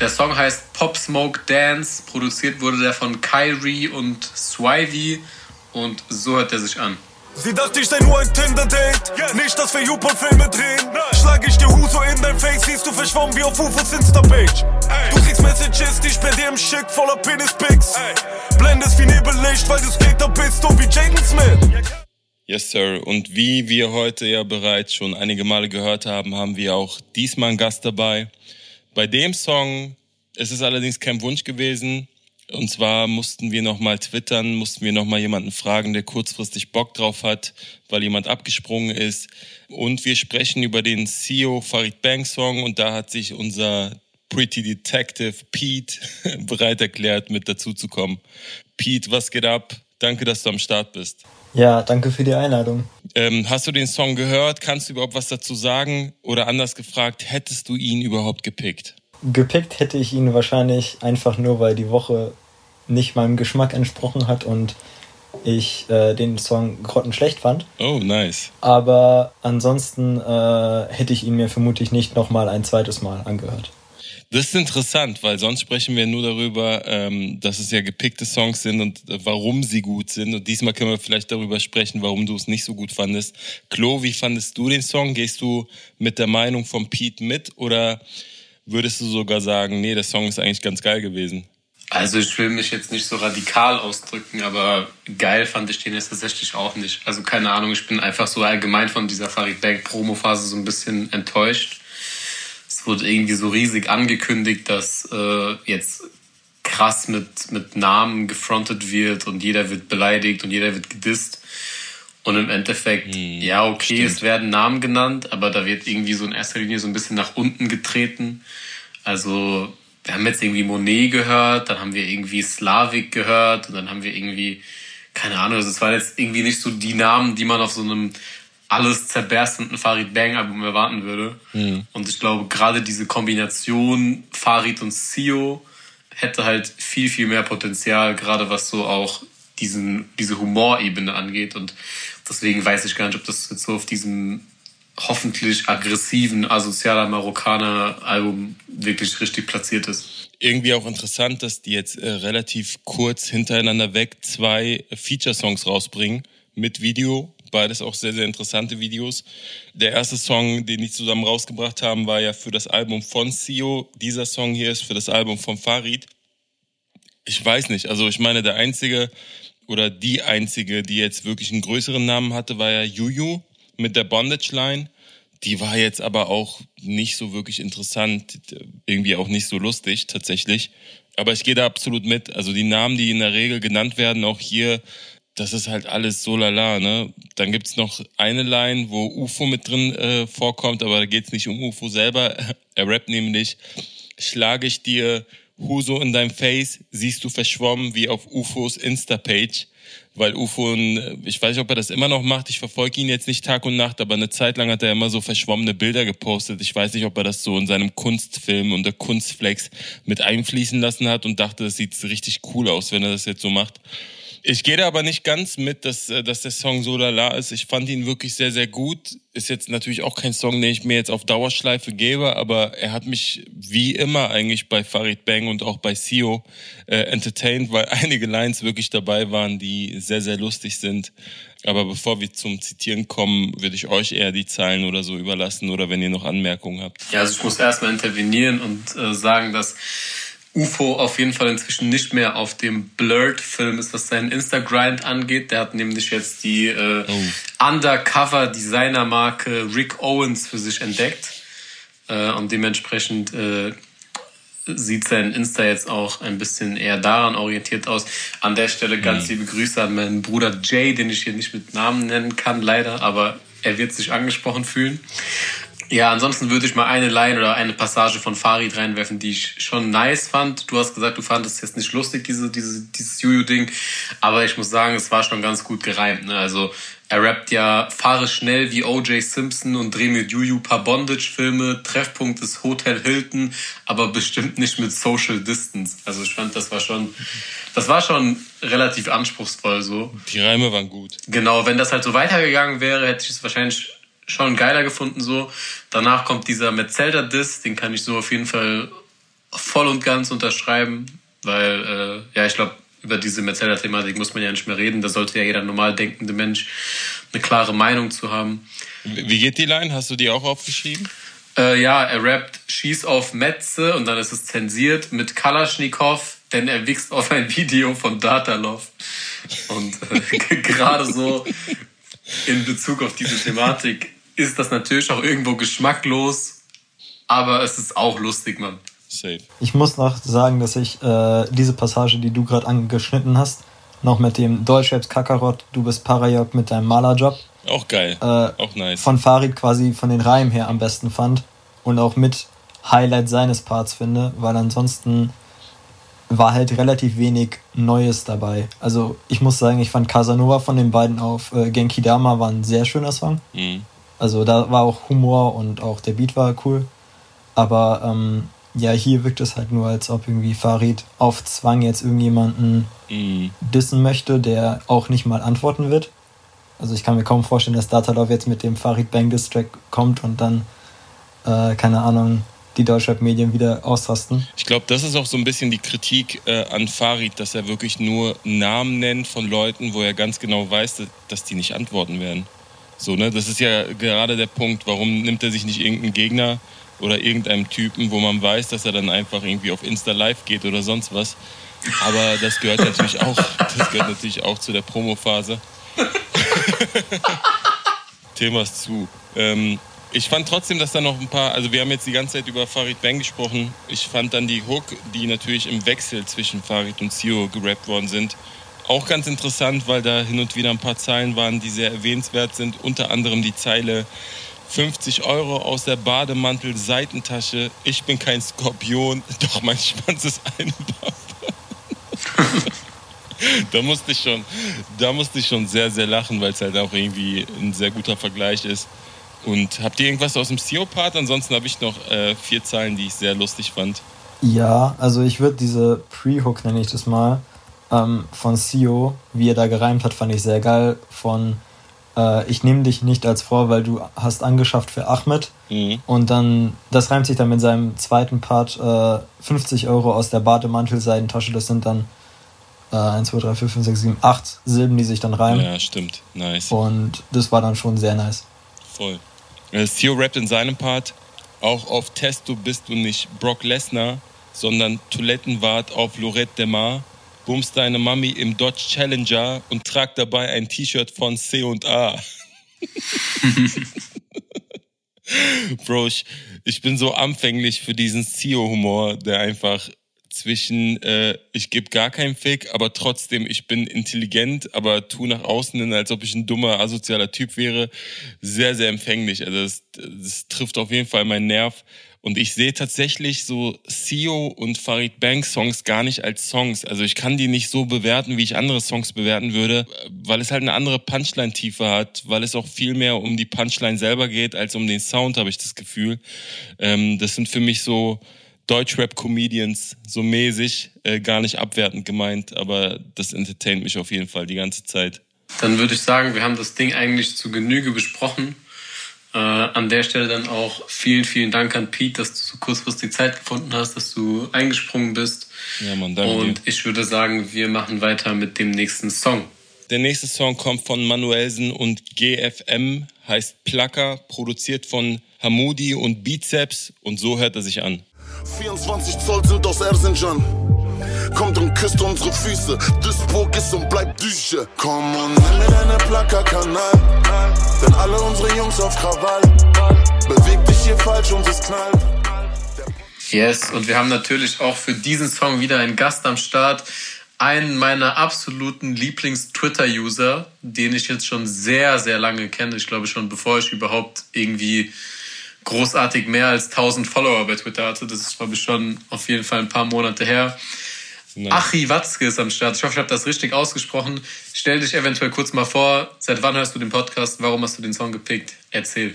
Der Song heißt Pop Smoke Dance. Produziert wurde der von Kyrie und Swivey. Und so hört er sich an. Sie dachte, ich sei nur ein Tinder-Date. Yes. Nicht, dass wir YouPorn-Filme drehen. Nein. Schlag ich dir Huso in dein Face, siehst du verschwommen wie auf Ufos Insta-Page. Du kriegst Messages, die ich bei dir im Schick voller Penis-Pics. Blendest wie Nebellicht, weil du Skater bist und wie Jaden Smith. Yes, Sir. Und wie wir heute ja bereits schon einige Male gehört haben, haben wir auch diesmal einen Gast dabei. Bei dem Song ist es allerdings kein Wunsch gewesen. Und zwar mussten wir nochmal twittern, mussten wir nochmal jemanden fragen, der kurzfristig Bock drauf hat, weil jemand abgesprungen ist. Und wir sprechen über den CEO Farid Bang Song und da hat sich unser Pretty Detective Pete bereit erklärt, mit dazu zu kommen. Pete, was geht ab? Danke, dass du am Start bist. Ja, danke für die Einladung. Ähm, hast du den Song gehört? Kannst du überhaupt was dazu sagen? Oder anders gefragt, hättest du ihn überhaupt gepickt? Gepickt hätte ich ihn wahrscheinlich einfach nur, weil die Woche nicht meinem Geschmack entsprochen hat und ich äh, den Song grottenschlecht fand. Oh, nice. Aber ansonsten äh, hätte ich ihn mir vermutlich nicht nochmal ein zweites Mal angehört. Das ist interessant, weil sonst sprechen wir nur darüber, ähm, dass es ja gepickte Songs sind und äh, warum sie gut sind. Und diesmal können wir vielleicht darüber sprechen, warum du es nicht so gut fandest. Klo, wie fandest du den Song? Gehst du mit der Meinung von Pete mit oder würdest du sogar sagen, nee, der Song ist eigentlich ganz geil gewesen? Also ich will mich jetzt nicht so radikal ausdrücken, aber geil fand ich den jetzt tatsächlich auch nicht. Also keine Ahnung, ich bin einfach so allgemein von dieser Farid Bank Promo-Phase so ein bisschen enttäuscht es wurde irgendwie so riesig angekündigt, dass äh, jetzt krass mit, mit Namen gefrontet wird und jeder wird beleidigt und jeder wird gedisst. Und im Endeffekt, hm, ja, okay, stimmt. es werden Namen genannt, aber da wird irgendwie so in erster Linie so ein bisschen nach unten getreten. Also, wir haben jetzt irgendwie Monet gehört, dann haben wir irgendwie Slavik gehört und dann haben wir irgendwie, keine Ahnung, also es waren jetzt irgendwie nicht so die Namen, die man auf so einem alles zerberstenden Farid Bang Album erwarten würde. Mhm. Und ich glaube, gerade diese Kombination Farid und Sio hätte halt viel, viel mehr Potenzial, gerade was so auch diesen, diese Humorebene angeht. Und deswegen weiß ich gar nicht, ob das jetzt so auf diesem hoffentlich aggressiven, asozialer Marokkaner-Album wirklich richtig platziert ist. Irgendwie auch interessant, dass die jetzt äh, relativ kurz hintereinander weg zwei Feature-Songs rausbringen mit Video Beides auch sehr, sehr interessante Videos. Der erste Song, den die zusammen rausgebracht haben, war ja für das Album von Sio. Dieser Song hier ist für das Album von Farid. Ich weiß nicht, also ich meine, der einzige oder die einzige, die jetzt wirklich einen größeren Namen hatte, war ja Juju mit der Bondage Line. Die war jetzt aber auch nicht so wirklich interessant, irgendwie auch nicht so lustig tatsächlich. Aber ich gehe da absolut mit. Also die Namen, die in der Regel genannt werden, auch hier das ist halt alles so lala, ne? Dann gibt's noch eine Line, wo UFO mit drin äh, vorkommt, aber da geht's nicht um UFO selber. er rappt nämlich, schlage ich dir Huso in dein Face, siehst du verschwommen wie auf UFOs Insta-Page. Weil UFO, ich weiß nicht, ob er das immer noch macht, ich verfolge ihn jetzt nicht Tag und Nacht, aber eine Zeit lang hat er immer so verschwommene Bilder gepostet. Ich weiß nicht, ob er das so in seinem Kunstfilm und der Kunstflex mit einfließen lassen hat und dachte, das sieht richtig cool aus, wenn er das jetzt so macht. Ich gehe da aber nicht ganz mit, dass, äh, dass der Song so lala ist. Ich fand ihn wirklich sehr, sehr gut. Ist jetzt natürlich auch kein Song, den ich mir jetzt auf Dauerschleife gebe, aber er hat mich wie immer eigentlich bei Farid Bang und auch bei Sio äh, entertained, weil einige Lines wirklich dabei waren, die sehr, sehr lustig sind. Aber bevor wir zum Zitieren kommen, würde ich euch eher die Zeilen oder so überlassen oder wenn ihr noch Anmerkungen habt. Ja, also ich muss erstmal intervenieren und äh, sagen, dass UFO auf jeden Fall inzwischen nicht mehr auf dem Blurred-Film ist, was seinen Insta-Grind angeht. Der hat nämlich jetzt die äh, oh. Undercover-Designer-Marke Rick Owens für sich entdeckt. Äh, und dementsprechend äh, sieht sein Insta jetzt auch ein bisschen eher daran orientiert aus. An der Stelle ganz mhm. liebe Grüße an meinen Bruder Jay, den ich hier nicht mit Namen nennen kann, leider, aber er wird sich angesprochen fühlen. Ja, ansonsten würde ich mal eine Line oder eine Passage von Farid reinwerfen, die ich schon nice fand. Du hast gesagt, du fandest jetzt nicht lustig, diese, diese, dieses Juju-Ding. Aber ich muss sagen, es war schon ganz gut gereimt. Ne? Also er rappt ja, fahre schnell wie O.J. Simpson und dreh mit Juju paar Bondage-Filme. Treffpunkt ist Hotel Hilton, aber bestimmt nicht mit Social Distance. Also ich fand, das war schon, das war schon relativ anspruchsvoll so. Die Reime waren gut. Genau, wenn das halt so weitergegangen wäre, hätte ich es wahrscheinlich schon geiler gefunden so. Danach kommt dieser Metzelder-Diss, den kann ich so auf jeden Fall voll und ganz unterschreiben, weil, äh, ja, ich glaube, über diese Metzelder-Thematik muss man ja nicht mehr reden. Da sollte ja jeder normal denkende Mensch eine klare Meinung zu haben. Wie geht die Line? Hast du die auch aufgeschrieben? Äh, ja, er rappt Schieß auf Metze und dann ist es zensiert mit Kalaschnikow, denn er wichst auf ein Video von Datalov. Und äh, gerade so in Bezug auf diese Thematik ist das natürlich auch irgendwo geschmacklos, aber es ist auch lustig, Mann. Safe. Ich muss noch sagen, dass ich äh, diese Passage, die du gerade angeschnitten hast, noch mit dem Deutschraps Kakarot, du bist Parajok mit deinem Malerjob. Auch geil. Äh, auch nice. Von Farid quasi von den Reimen her am besten fand und auch mit Highlight seines Parts finde, weil ansonsten war halt relativ wenig Neues dabei. Also ich muss sagen, ich fand Casanova von den beiden auf äh, Genki Dama war ein sehr schöner Song. Mhm. Also da war auch Humor und auch der Beat war cool. Aber ähm, ja, hier wirkt es halt nur, als ob irgendwie Farid auf Zwang jetzt irgendjemanden mhm. dissen möchte, der auch nicht mal antworten wird. Also ich kann mir kaum vorstellen, dass Datalov jetzt mit dem Farid Bang Diss Track kommt und dann, äh, keine Ahnung, die Deutschrap-Medien wieder ausrasten. Ich glaube, das ist auch so ein bisschen die Kritik äh, an Farid, dass er wirklich nur Namen nennt von Leuten, wo er ganz genau weiß, dass die nicht antworten werden. So, ne? Das ist ja gerade der Punkt, warum nimmt er sich nicht irgendeinen Gegner oder irgendeinem Typen, wo man weiß, dass er dann einfach irgendwie auf Insta Live geht oder sonst was. Aber das gehört natürlich auch, das gehört natürlich auch zu der Promo-Phase. Themas zu. Ähm, ich fand trotzdem, dass da noch ein paar, also wir haben jetzt die ganze Zeit über Farid Bang gesprochen. Ich fand dann die Hook, die natürlich im Wechsel zwischen Farid und Sio gerappt worden sind, auch ganz interessant, weil da hin und wieder ein paar Zeilen waren, die sehr erwähnenswert sind. Unter anderem die Zeile 50 Euro aus der Bademantel-Seitentasche. Ich bin kein Skorpion, doch mein Schwanz ist eine Barbara. da musste ich schon, da musste ich schon sehr, sehr lachen, weil es halt auch irgendwie ein sehr guter Vergleich ist. Und habt ihr irgendwas aus dem CEO-Part? Ansonsten habe ich noch äh, vier Zeilen, die ich sehr lustig fand. Ja, also ich würde diese Pre-Hook, nenne ich das mal, ähm, von CEO, wie er da gereimt hat, fand ich sehr geil. Von äh, Ich nehme dich nicht als Frau, weil du hast angeschafft für Ahmed. Mhm. Und dann, das reimt sich dann mit seinem zweiten Part, äh, 50 Euro aus der Bademantel-Seidentasche, das sind dann äh, 1, 2, 3, 4, 5, 6, 7, 8 Silben, die sich dann reimen. Ja, stimmt. Nice. Und das war dann schon sehr nice. Voll. Theo rappt in seinem Part, auch auf Testo bist du nicht Brock Lesnar, sondern Toilettenwart auf Lorette de Mar. Bumst deine Mami im Dodge Challenger und trag dabei ein T-Shirt von C und A. Bro, ich, ich bin so anfänglich für diesen CEO-Humor, der einfach zwischen äh, ich gebe gar keinen Fick, aber trotzdem ich bin intelligent, aber tu nach außen hin, als ob ich ein dummer, asozialer Typ wäre, sehr, sehr empfänglich. Also das, das trifft auf jeden Fall meinen Nerv. Und ich sehe tatsächlich so Sio und Farid Bang Songs gar nicht als Songs. Also ich kann die nicht so bewerten, wie ich andere Songs bewerten würde, weil es halt eine andere Punchline-Tiefe hat, weil es auch viel mehr um die Punchline selber geht, als um den Sound, habe ich das Gefühl. Ähm, das sind für mich so Deutschrap-Comedians so mäßig, äh, gar nicht abwertend gemeint, aber das entertaint mich auf jeden Fall die ganze Zeit. Dann würde ich sagen, wir haben das Ding eigentlich zu Genüge besprochen. Äh, an der Stelle dann auch vielen, vielen Dank an Pete, dass du so kurzfristig Zeit gefunden hast, dass du eingesprungen bist. Ja, Mann, danke. Und dir. ich würde sagen, wir machen weiter mit dem nächsten Song. Der nächste Song kommt von Manuelsen und GFM, heißt Placker, produziert von Hamudi und Bizeps und so hört er sich an. 24 Zoll sind aus Erzincan. Kommt und küsst unsere Füße. Duisburg ist und bleibt Düche. Komm und nimm mir deine Plaka-Kanal. Denn alle unsere Jungs auf Krawall. Beweg dich hier falsch und es knallt. Yes, und wir haben natürlich auch für diesen Song wieder einen Gast am Start. Einen meiner absoluten Lieblings-Twitter-User, den ich jetzt schon sehr, sehr lange kenne. Ich glaube schon, bevor ich überhaupt irgendwie großartig mehr als 1000 Follower bei Twitter hatte. Das ist, glaube ich, schon auf jeden Fall ein paar Monate her. Nice. Achi Watzke ist am Start. Ich hoffe, ich habe das richtig ausgesprochen. Stell dich eventuell kurz mal vor. Seit wann hörst du den Podcast? Warum hast du den Song gepickt? Erzähl.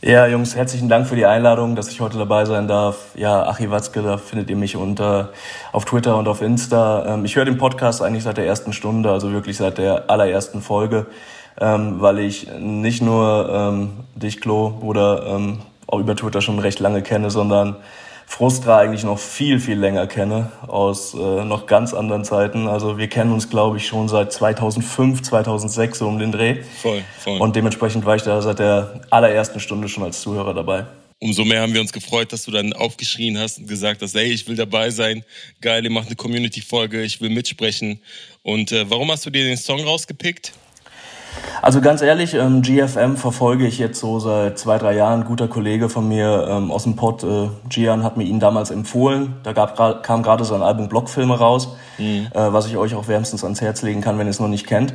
Ja, Jungs, herzlichen Dank für die Einladung, dass ich heute dabei sein darf. Ja, Achi Watzke, da findet ihr mich unter auf Twitter und auf Insta. Ähm, ich höre den Podcast eigentlich seit der ersten Stunde, also wirklich seit der allerersten Folge, ähm, weil ich nicht nur ähm, dich, Klo, oder auch über Twitter schon recht lange kenne, sondern Frustra eigentlich noch viel, viel länger kenne, aus äh, noch ganz anderen Zeiten. Also wir kennen uns, glaube ich, schon seit 2005, 2006 so um den Dreh. Voll, voll. Und dementsprechend war ich da seit der allerersten Stunde schon als Zuhörer dabei. Umso mehr haben wir uns gefreut, dass du dann aufgeschrien hast und gesagt hast, hey, ich will dabei sein. Geil, ihr macht eine Community-Folge, ich will mitsprechen. Und äh, warum hast du dir den Song rausgepickt? Also ganz ehrlich, ähm, GFM verfolge ich jetzt so seit zwei, drei Jahren. Ein guter Kollege von mir ähm, aus dem Pod, äh, Gian, hat mir ihn damals empfohlen. Da gab, kam gerade sein Album Blockfilme raus, mhm. äh, was ich euch auch wärmstens ans Herz legen kann, wenn ihr es noch nicht kennt.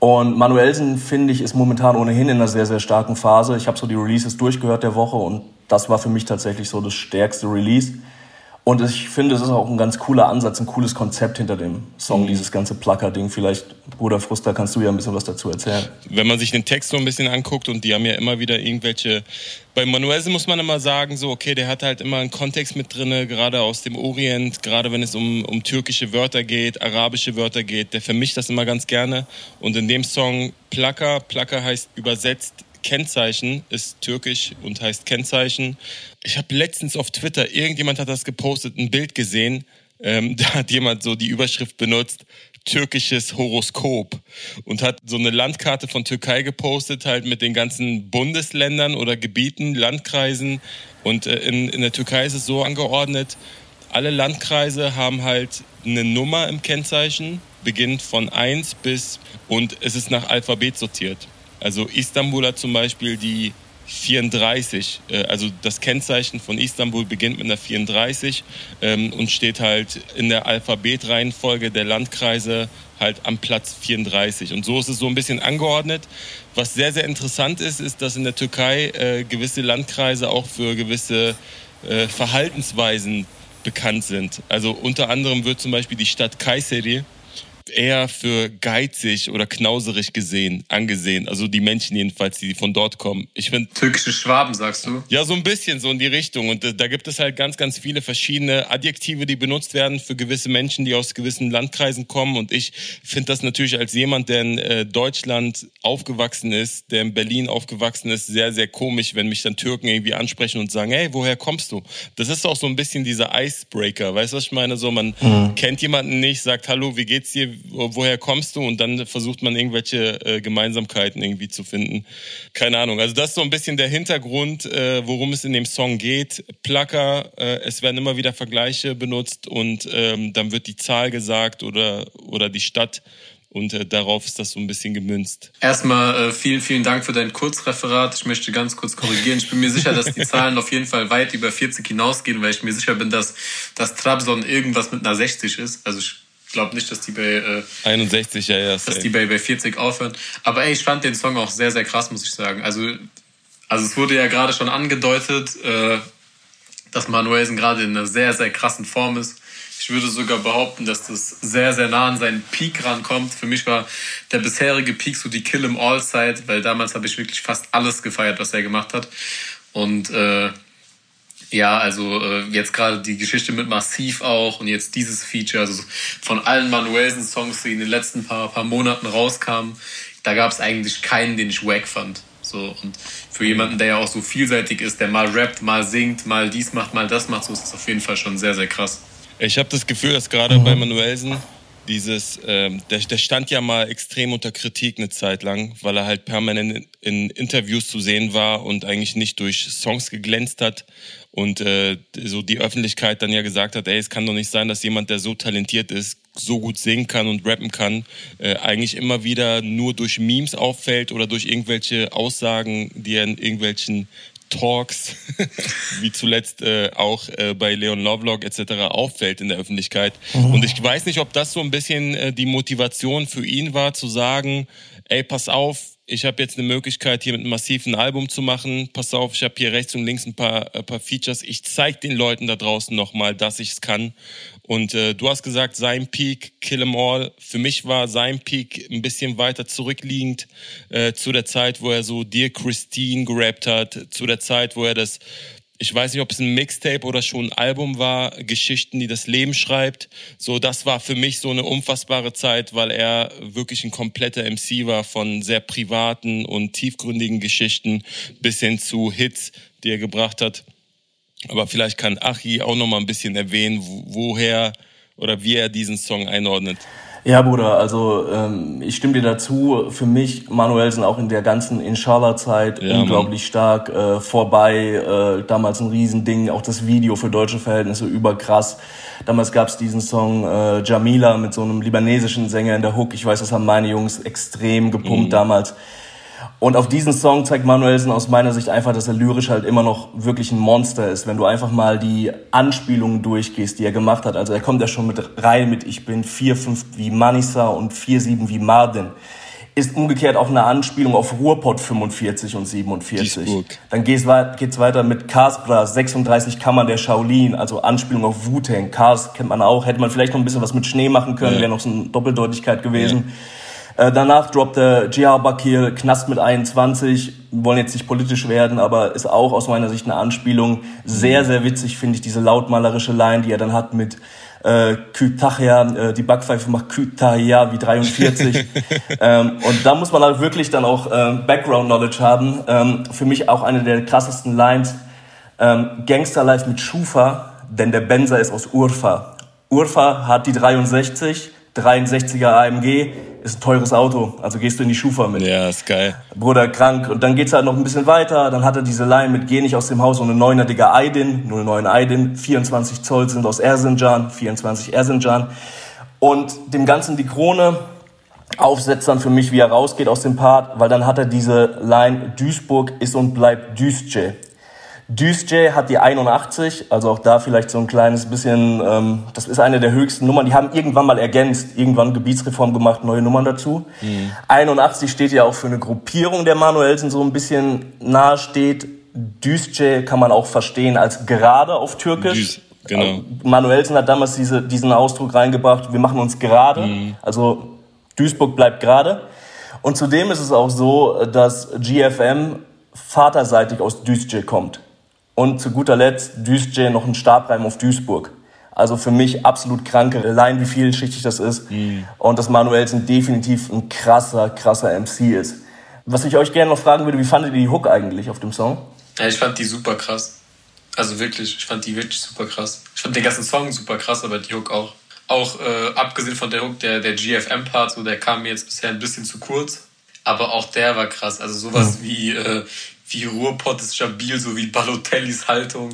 Und Manuelsen, finde ich, ist momentan ohnehin in einer sehr, sehr starken Phase. Ich habe so die Releases durchgehört der Woche und das war für mich tatsächlich so das stärkste Release. Und ich finde, es ist auch ein ganz cooler Ansatz, ein cooles Konzept hinter dem Song, mhm. dieses ganze Placker-Ding. Vielleicht, Bruder Fruster, kannst du ja ein bisschen was dazu erzählen. Wenn man sich den Text so ein bisschen anguckt und die haben ja immer wieder irgendwelche. Bei Manuelse muss man immer sagen, so, okay, der hat halt immer einen Kontext mit drin, gerade aus dem Orient, gerade wenn es um, um türkische Wörter geht, arabische Wörter geht. Der vermischt das immer ganz gerne. Und in dem Song Placker, Placker heißt übersetzt Kennzeichen ist türkisch und heißt Kennzeichen. Ich habe letztens auf Twitter, irgendjemand hat das gepostet, ein Bild gesehen. Ähm, da hat jemand so die Überschrift benutzt, türkisches Horoskop und hat so eine Landkarte von Türkei gepostet, halt mit den ganzen Bundesländern oder Gebieten, Landkreisen. Und äh, in, in der Türkei ist es so angeordnet, alle Landkreise haben halt eine Nummer im Kennzeichen, beginnt von 1 bis und es ist nach Alphabet sortiert. Also Istanbul hat zum Beispiel die 34. Äh, also das Kennzeichen von Istanbul beginnt mit einer 34 ähm, und steht halt in der Alphabetreihenfolge der Landkreise halt am Platz 34. Und so ist es so ein bisschen angeordnet. Was sehr, sehr interessant ist, ist, dass in der Türkei äh, gewisse Landkreise auch für gewisse äh, Verhaltensweisen bekannt sind. Also unter anderem wird zum Beispiel die Stadt Kayseri eher für geizig oder knauserig gesehen, angesehen. Also die Menschen jedenfalls, die von dort kommen. Ich finde türkische Schwaben, sagst du? Ja, so ein bisschen so in die Richtung. Und da, da gibt es halt ganz, ganz viele verschiedene Adjektive, die benutzt werden für gewisse Menschen, die aus gewissen Landkreisen kommen. Und ich finde das natürlich als jemand, der in äh, Deutschland aufgewachsen ist, der in Berlin aufgewachsen ist, sehr, sehr komisch, wenn mich dann Türken irgendwie ansprechen und sagen, hey, woher kommst du? Das ist auch so ein bisschen dieser Icebreaker. Weißt du, was ich meine? So, man mhm. kennt jemanden nicht, sagt, hallo, wie geht's dir? Woher kommst du? Und dann versucht man irgendwelche äh, Gemeinsamkeiten irgendwie zu finden. Keine Ahnung. Also das ist so ein bisschen der Hintergrund, äh, worum es in dem Song geht. Placker, äh, es werden immer wieder Vergleiche benutzt und ähm, dann wird die Zahl gesagt oder, oder die Stadt. Und äh, darauf ist das so ein bisschen gemünzt. Erstmal äh, vielen, vielen Dank für dein Kurzreferat. Ich möchte ganz kurz korrigieren. Ich bin mir sicher, dass die Zahlen auf jeden Fall weit über 40 hinausgehen, weil ich mir sicher bin, dass, dass Trabzon irgendwas mit einer 60 ist. Also ich glaube nicht, dass die bei äh, 61, ja, ja, dass die bei, bei 40 aufhören. Aber ey, ich fand den Song auch sehr, sehr krass, muss ich sagen. Also, also es wurde ja gerade schon angedeutet, äh, dass Manuelsen gerade in einer sehr, sehr krassen Form ist. Ich würde sogar behaupten, dass das sehr, sehr nah an seinen Peak rankommt. Für mich war der bisherige Peak so die Kill 'em All Zeit, weil damals habe ich wirklich fast alles gefeiert, was er gemacht hat. Und äh, ja, also äh, jetzt gerade die Geschichte mit Massiv auch und jetzt dieses Feature, also von allen Manuelsen-Songs, die in den letzten paar, paar Monaten rauskamen, da gab es eigentlich keinen, den ich wack fand. So, und für jemanden, der ja auch so vielseitig ist, der mal rappt, mal singt, mal dies macht, mal das macht, so ist das auf jeden Fall schon sehr, sehr krass. Ich habe das Gefühl, dass gerade mhm. bei Manuelsen dieses, ähm, der, der stand ja mal extrem unter Kritik eine Zeit lang, weil er halt permanent in Interviews zu sehen war und eigentlich nicht durch Songs geglänzt hat. Und äh, so die Öffentlichkeit dann ja gesagt hat, ey, es kann doch nicht sein, dass jemand, der so talentiert ist, so gut singen kann und rappen kann, äh, eigentlich immer wieder nur durch Memes auffällt oder durch irgendwelche Aussagen, die er in irgendwelchen Talks, wie zuletzt äh, auch äh, bei Leon Lovelock etc. auffällt in der Öffentlichkeit. Mhm. Und ich weiß nicht, ob das so ein bisschen äh, die Motivation für ihn war, zu sagen, ey, pass auf, ich habe jetzt eine Möglichkeit, hier mit einem massiven Album zu machen. Pass auf, ich habe hier rechts und links ein paar, ein äh, paar Features. Ich zeige den Leuten da draußen nochmal, dass ich es kann. Und äh, du hast gesagt, sein Peak, Kill 'em All. Für mich war sein Peak ein bisschen weiter zurückliegend äh, zu der Zeit, wo er so Dear Christine gerappt hat, zu der Zeit, wo er das ich weiß nicht, ob es ein Mixtape oder schon ein Album war, Geschichten, die das Leben schreibt. So, das war für mich so eine unfassbare Zeit, weil er wirklich ein kompletter MC war von sehr privaten und tiefgründigen Geschichten bis hin zu Hits, die er gebracht hat. Aber vielleicht kann Achi auch noch mal ein bisschen erwähnen, woher oder wie er diesen Song einordnet. Ja, Bruder, also ähm, ich stimme dir dazu. Für mich, Manuelsen auch in der ganzen Inshallah-Zeit ja, unglaublich Mann. stark äh, vorbei. Äh, damals ein Riesending, auch das Video für deutsche Verhältnisse überkrass. Damals gab's diesen Song äh, Jamila mit so einem libanesischen Sänger in der Hook. Ich weiß, das haben meine Jungs extrem gepumpt mhm. damals. Und auf diesen Song zeigt Manuelsen aus meiner Sicht einfach, dass er lyrisch halt immer noch wirklich ein Monster ist. Wenn du einfach mal die Anspielungen durchgehst, die er gemacht hat. Also er kommt ja schon mit rein mit Ich bin 4-5 wie Manisa und 4-7 wie Marden. Ist umgekehrt auch eine Anspielung auf Ruhrpott 45 und 47. Duisburg. Dann geht's, geht's weiter mit Kaspra, 36 Kammern der Shaolin, also Anspielung auf Wu-Tang. Kars kennt man auch, hätte man vielleicht noch ein bisschen was mit Schnee machen können, ja. wäre noch so eine Doppeldeutigkeit gewesen. Ja. Äh, danach droppte Jihar Bakir Knast mit 21. Wir wollen jetzt nicht politisch werden, aber ist auch aus meiner Sicht eine Anspielung. Sehr, sehr witzig finde ich diese lautmalerische Line, die er dann hat mit äh, Kütachia, äh, die Backpfeife macht Kütahia wie 43. ähm, und da muss man halt wirklich dann auch äh, Background Knowledge haben. Ähm, für mich auch eine der krassesten Lines. Ähm, Gangster Life mit Schufa, denn der Benzer ist aus Urfa. Urfa hat die 63, 63er AMG, ist ein teures Auto, also gehst du in die Schufa mit. Ja, ist geil. Bruder, krank. Und dann geht's halt noch ein bisschen weiter, dann hat er diese Line mit Geh nicht aus dem Haus und eine 9er Digga Aydin, 09 Aydin, 24 Zoll sind aus Erzincan, 24 Erzincan. Und dem Ganzen die Krone aufsetzt dann für mich, wie er rausgeht aus dem Part, weil dann hat er diese Line, Duisburg ist und bleibt Düsce. Düsje hat die 81, also auch da vielleicht so ein kleines bisschen, ähm, das ist eine der höchsten Nummern. Die haben irgendwann mal ergänzt, irgendwann Gebietsreform gemacht, neue Nummern dazu. Mhm. 81 steht ja auch für eine Gruppierung der Manuelsen so ein bisschen nahe steht. Düsje kann man auch verstehen als gerade auf Türkisch. Düs, genau. Äh, Manuelsen hat damals diese, diesen Ausdruck reingebracht, wir machen uns gerade. Mhm. Also Duisburg bleibt gerade. Und zudem ist es auch so, dass GFM vaterseitig aus Düsje kommt. Und zu guter Letzt Düsje noch ein Stabreim auf Duisburg. Also für mich absolut kranke Line, wie vielschichtig das ist. Mhm. Und dass Manuelsen definitiv ein krasser, krasser MC ist. Was ich euch gerne noch fragen würde, wie fandet ihr die Hook eigentlich auf dem Song? Ja, ich fand die super krass. Also wirklich, ich fand die wirklich super krass. Ich fand den ganzen Song super krass, aber die Hook auch. Auch äh, abgesehen von der Hook, der, der GFM-Part, so, der kam mir jetzt bisher ein bisschen zu kurz. Aber auch der war krass. Also sowas mhm. wie, äh, wie Ruhrpott ist stabil, so wie Balotellis Haltung.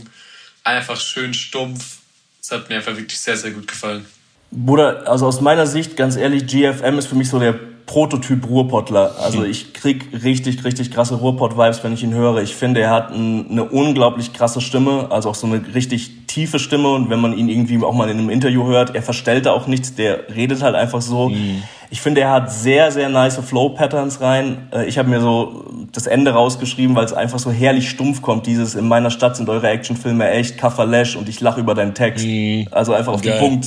Einfach schön stumpf. Das hat mir einfach wirklich sehr, sehr gut gefallen. Bruder, also aus meiner Sicht, ganz ehrlich, GFM ist für mich so der Prototyp Ruhrpottler. Also hm. ich krieg richtig, richtig krasse Ruhrpott-Vibes, wenn ich ihn höre. Ich finde, er hat ein, eine unglaublich krasse Stimme, also auch so eine richtig tiefe Stimme. Und wenn man ihn irgendwie auch mal in einem Interview hört, er verstellt da auch nichts, der redet halt einfach so. Mhm. Ich finde, er hat sehr, sehr nice Flow-Patterns rein. Äh, ich habe mir so das Ende rausgeschrieben, weil es einfach so herrlich stumpf kommt. Dieses in meiner Stadt sind eure Actionfilme echt Kafferlash und ich lache über deinen Text. Mhm. Also einfach auf Geil. den Punkt.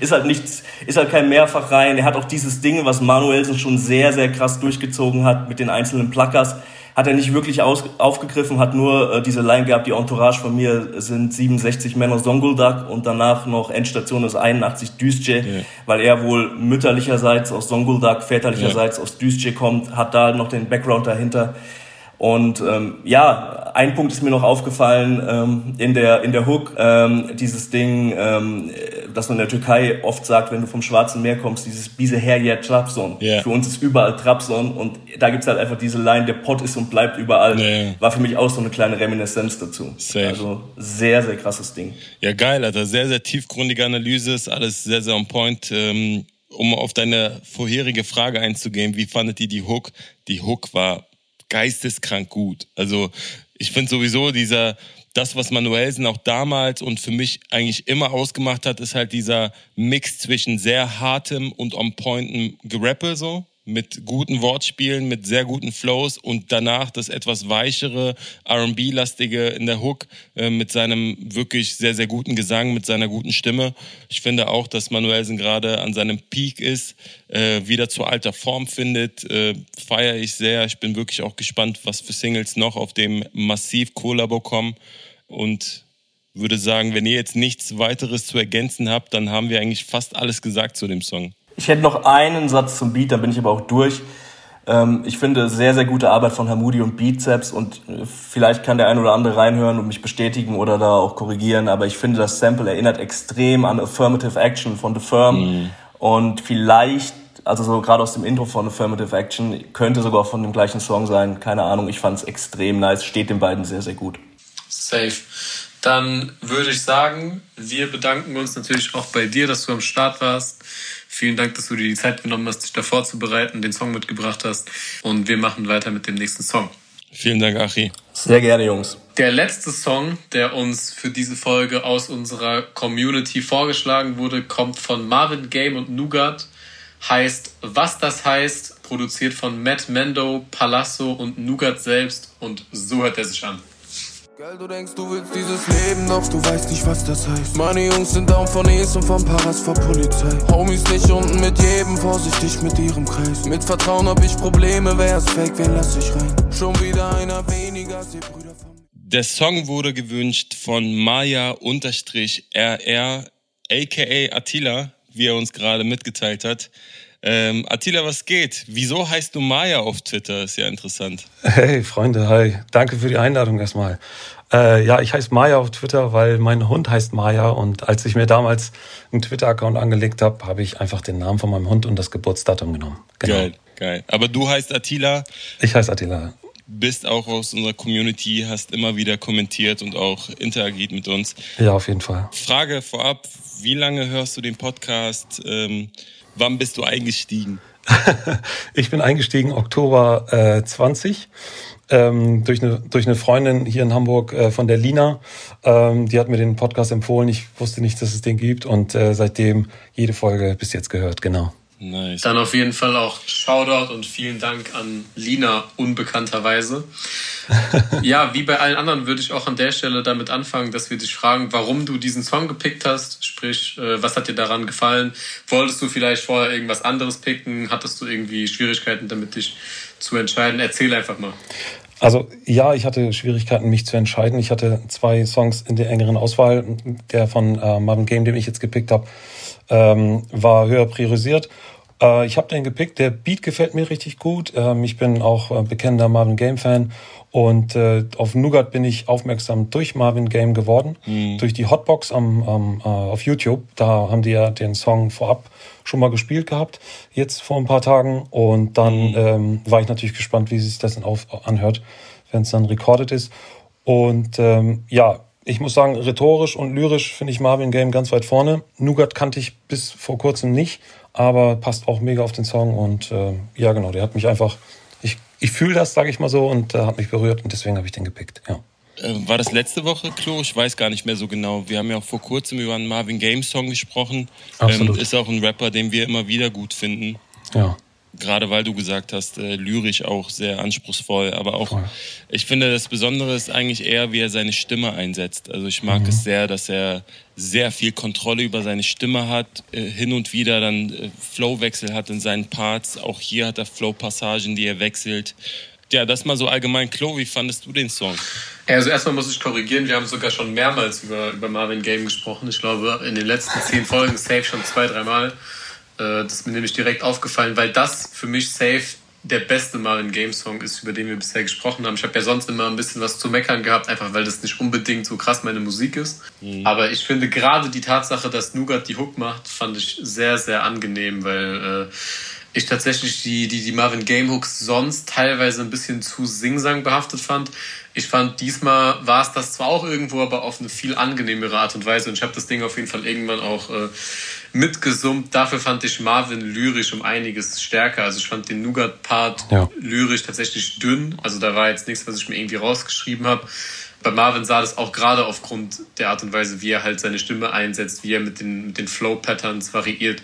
Ist halt nichts, ist halt kein Mehrfach rein. Er hat auch dieses Ding, was Manuelsen schon sehr, sehr krass durchgezogen hat mit den einzelnen Plackers hat er nicht wirklich aus, aufgegriffen, hat nur äh, diese Line gehabt, die Entourage von mir sind 67 Männer Songuldak und danach noch Endstation ist 81 Düsce, yeah. weil er wohl mütterlicherseits aus Songuldak, väterlicherseits yeah. aus Düsce kommt, hat da noch den Background dahinter. Und ähm, ja, ein Punkt ist mir noch aufgefallen ähm, in der in der Hook, ähm, dieses Ding, ähm, das man in der Türkei oft sagt, wenn du vom Schwarzen Meer kommst, dieses Bise her Trabzon. Yeah. Für uns ist überall Trabzon und da gibt's halt einfach diese Line, der Pott ist und bleibt überall. Yeah. War für mich auch so eine kleine Reminiszenz dazu. Safe. Also sehr, sehr krasses Ding. Ja, geil, Alter. Sehr, sehr tiefgründige Analyse, ist alles sehr, sehr on point. Ähm, um auf deine vorherige Frage einzugehen, wie fandet ihr die Hook? Die Hook war geisteskrank gut. Also ich finde sowieso dieser, das, was Manuelsen auch damals und für mich eigentlich immer ausgemacht hat, ist halt dieser Mix zwischen sehr hartem und on pointen Gerappe so mit guten Wortspielen, mit sehr guten Flows und danach das etwas weichere, RB-lastige in der Hook äh, mit seinem wirklich sehr, sehr guten Gesang, mit seiner guten Stimme. Ich finde auch, dass Manuelsen gerade an seinem Peak ist, äh, wieder zu alter Form findet. Äh, Feiere ich sehr. Ich bin wirklich auch gespannt, was für Singles noch auf dem massiv Kollabo kommen. Und würde sagen, wenn ihr jetzt nichts weiteres zu ergänzen habt, dann haben wir eigentlich fast alles gesagt zu dem Song. Ich hätte noch einen Satz zum Beat, dann bin ich aber auch durch. Ähm, ich finde sehr, sehr gute Arbeit von Hamudi und Beatseps und äh, vielleicht kann der ein oder andere reinhören und mich bestätigen oder da auch korrigieren, aber ich finde, das Sample erinnert extrem an Affirmative Action von The Firm. Mhm. Und vielleicht, also so gerade aus dem Intro von Affirmative Action, könnte sogar von dem gleichen Song sein. Keine Ahnung, ich fand es extrem nice, steht den beiden sehr, sehr gut. Safe. Dann würde ich sagen, wir bedanken uns natürlich auch bei dir, dass du am Start warst. Vielen Dank, dass du dir die Zeit genommen hast, dich da vorzubereiten, den Song mitgebracht hast. Und wir machen weiter mit dem nächsten Song. Vielen Dank, Achi. Sehr gerne, Jungs. Der letzte Song, der uns für diese Folge aus unserer Community vorgeschlagen wurde, kommt von Marvin Game und Nougat. Heißt Was das heißt, produziert von Matt Mendo, Palazzo und Nougat selbst. Und so hört er sich an. Geil, du denkst, du willst dieses Leben, doch du weißt nicht, was das heißt. Meine Jungs sind down von Es und von Paras vor Polizei. Homies nicht unten mit jedem, vorsichtig mit ihrem Kreis. Mit Vertrauen hab ich Probleme, wer ist fake, wen lass ich rein? Schon wieder einer weniger, sie Brüder von Der Song wurde gewünscht von Maya-RR, aka Attila, wie er uns gerade mitgeteilt hat. Ähm, Attila, was geht? Wieso heißt du Maya auf Twitter? Ist ja interessant. Hey Freunde, hi. Danke für die Einladung erstmal. Äh, ja, ich heiße Maya auf Twitter, weil mein Hund heißt Maya und als ich mir damals einen Twitter-Account angelegt habe, habe ich einfach den Namen von meinem Hund und das Geburtsdatum genommen. Genau. Geil, geil. Aber du heißt Attila. Ich heiße Attila. Bist auch aus unserer Community, hast immer wieder kommentiert und auch interagiert mit uns. Ja, auf jeden Fall. Frage vorab, wie lange hörst du den Podcast? Ähm, Wann bist du eingestiegen? ich bin eingestiegen Oktober äh, 20 ähm, durch, eine, durch eine Freundin hier in Hamburg äh, von der Lina. Ähm, die hat mir den Podcast empfohlen. Ich wusste nicht, dass es den gibt und äh, seitdem jede Folge bis jetzt gehört, genau. Nice. Dann auf jeden Fall auch Shoutout und vielen Dank an Lina unbekannterweise. ja, wie bei allen anderen würde ich auch an der Stelle damit anfangen, dass wir dich fragen, warum du diesen Song gepickt hast. Sprich, äh, was hat dir daran gefallen? Wolltest du vielleicht vorher irgendwas anderes picken? Hattest du irgendwie Schwierigkeiten damit, dich zu entscheiden? Erzähl einfach mal. Also ja, ich hatte Schwierigkeiten, mich zu entscheiden. Ich hatte zwei Songs in der engeren Auswahl. Der von äh, Marvin Game, den ich jetzt gepickt habe, ähm, war höher priorisiert. Äh, ich habe den gepickt. Der Beat gefällt mir richtig gut. Ähm, ich bin auch äh, bekennender Marvin Game Fan und äh, auf Nougat bin ich aufmerksam durch Marvin Game geworden, mhm. durch die Hotbox am, am, äh, auf YouTube. Da haben die ja den Song vorab schon mal gespielt gehabt, jetzt vor ein paar Tagen. Und dann mhm. ähm, war ich natürlich gespannt, wie sich das dann auf, anhört, wenn es dann recorded ist. Und ähm, ja, ich muss sagen, rhetorisch und lyrisch finde ich Marvin Game ganz weit vorne. Nougat kannte ich bis vor kurzem nicht, aber passt auch mega auf den Song. Und äh, ja, genau, der hat mich einfach ich fühle das, sage ich mal so, und äh, hat mich berührt und deswegen habe ich den gepickt. Ja. Äh, war das letzte Woche, Klo? Ich weiß gar nicht mehr so genau. Wir haben ja auch vor kurzem über einen Marvin Games Song gesprochen. Absolut. Ähm, ist auch ein Rapper, den wir immer wieder gut finden. Ja gerade weil du gesagt hast, äh, lyrisch auch sehr anspruchsvoll. Aber auch, Voll. ich finde, das Besondere ist eigentlich eher, wie er seine Stimme einsetzt. Also ich mag mhm. es sehr, dass er sehr viel Kontrolle über seine Stimme hat, äh, hin und wieder dann äh, Flowwechsel hat in seinen Parts. Auch hier hat er Flow-Passagen, die er wechselt. Ja, das mal so allgemein. Klo, wie fandest du den Song? Also erstmal muss ich korrigieren, wir haben sogar schon mehrmals über, über Marvin Game gesprochen. Ich glaube, in den letzten zehn Folgen safe schon zwei, dreimal. Äh, das ist mir nämlich direkt aufgefallen, weil das für mich safe der beste Marvin Game Song ist, über den wir bisher gesprochen haben. Ich habe ja sonst immer ein bisschen was zu meckern gehabt, einfach weil das nicht unbedingt so krass meine Musik ist. Mhm. Aber ich finde gerade die Tatsache, dass Nougat die Hook macht, fand ich sehr, sehr angenehm, weil äh, ich tatsächlich die, die, die Marvin Game Hooks sonst teilweise ein bisschen zu Singsang behaftet fand. Ich fand, diesmal war es das zwar auch irgendwo, aber auf eine viel angenehmere Art und Weise. Und ich habe das Ding auf jeden Fall irgendwann auch äh, mitgesummt. Dafür fand ich Marvin lyrisch um einiges stärker. Also ich fand den Nougat-Part ja. lyrisch tatsächlich dünn. Also da war jetzt nichts, was ich mir irgendwie rausgeschrieben habe. Bei Marvin sah das auch gerade aufgrund der Art und Weise, wie er halt seine Stimme einsetzt, wie er mit den, mit den Flow-Patterns variiert,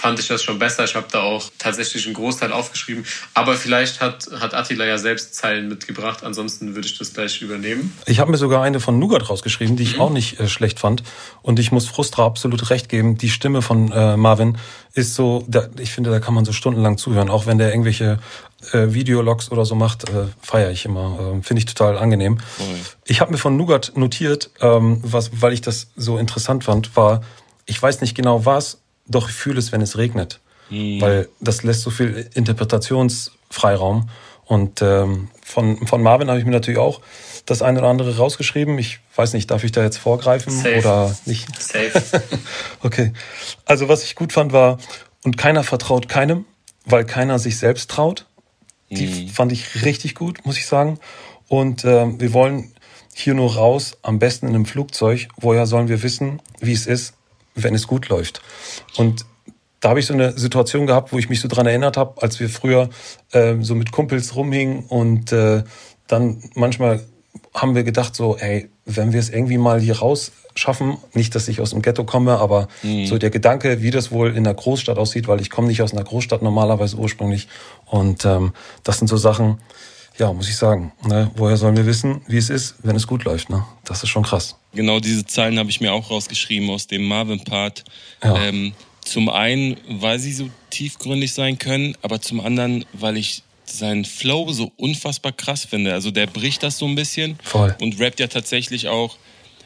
fand ich das schon besser. Ich habe da auch tatsächlich einen Großteil aufgeschrieben. Aber vielleicht hat, hat Attila ja selbst Zeilen mitgebracht. Ansonsten würde ich das gleich übernehmen. Ich habe mir sogar eine von Nougat rausgeschrieben, die ich mhm. auch nicht äh, schlecht fand. Und ich muss Frustra absolut recht geben. Die Stimme von äh, Marvin ist so, da, ich finde, da kann man so stundenlang zuhören. Auch wenn der irgendwelche äh, Videologs oder so macht, äh, feiere ich immer. Äh, finde ich total angenehm. Oh Ich habe mir von Nougat notiert, ähm, was, weil ich das so interessant fand, war, ich weiß nicht genau was, doch ich fühle es, wenn es regnet. Mhm. Weil das lässt so viel Interpretationsfreiraum. Und ähm, von, von Marvin habe ich mir natürlich auch das eine oder andere rausgeschrieben. Ich weiß nicht, darf ich da jetzt vorgreifen Safe. oder nicht? Safe. okay. Also was ich gut fand war, und keiner vertraut keinem, weil keiner sich selbst traut. Die mhm. fand ich richtig gut, muss ich sagen. Und äh, wir wollen hier nur raus, am besten in einem Flugzeug. Woher sollen wir wissen, wie es ist, wenn es gut läuft? Und da habe ich so eine Situation gehabt, wo ich mich so dran erinnert habe, als wir früher äh, so mit Kumpels rumhingen und äh, dann manchmal haben wir gedacht so, ey, wenn wir es irgendwie mal hier raus schaffen, nicht, dass ich aus dem Ghetto komme, aber mhm. so der Gedanke, wie das wohl in der Großstadt aussieht, weil ich komme nicht aus einer Großstadt normalerweise ursprünglich und ähm, das sind so Sachen, ja, muss ich sagen, ne, woher sollen wir wissen, wie es ist, wenn es gut läuft, ne? Das ist schon krass. Genau diese Zahlen habe ich mir auch rausgeschrieben aus dem Marvin-Part. Ja. Ähm, zum einen, weil sie so tiefgründig sein können, aber zum anderen, weil ich seinen Flow so unfassbar krass finde. Also der bricht das so ein bisschen Voll. und rappt ja tatsächlich auch.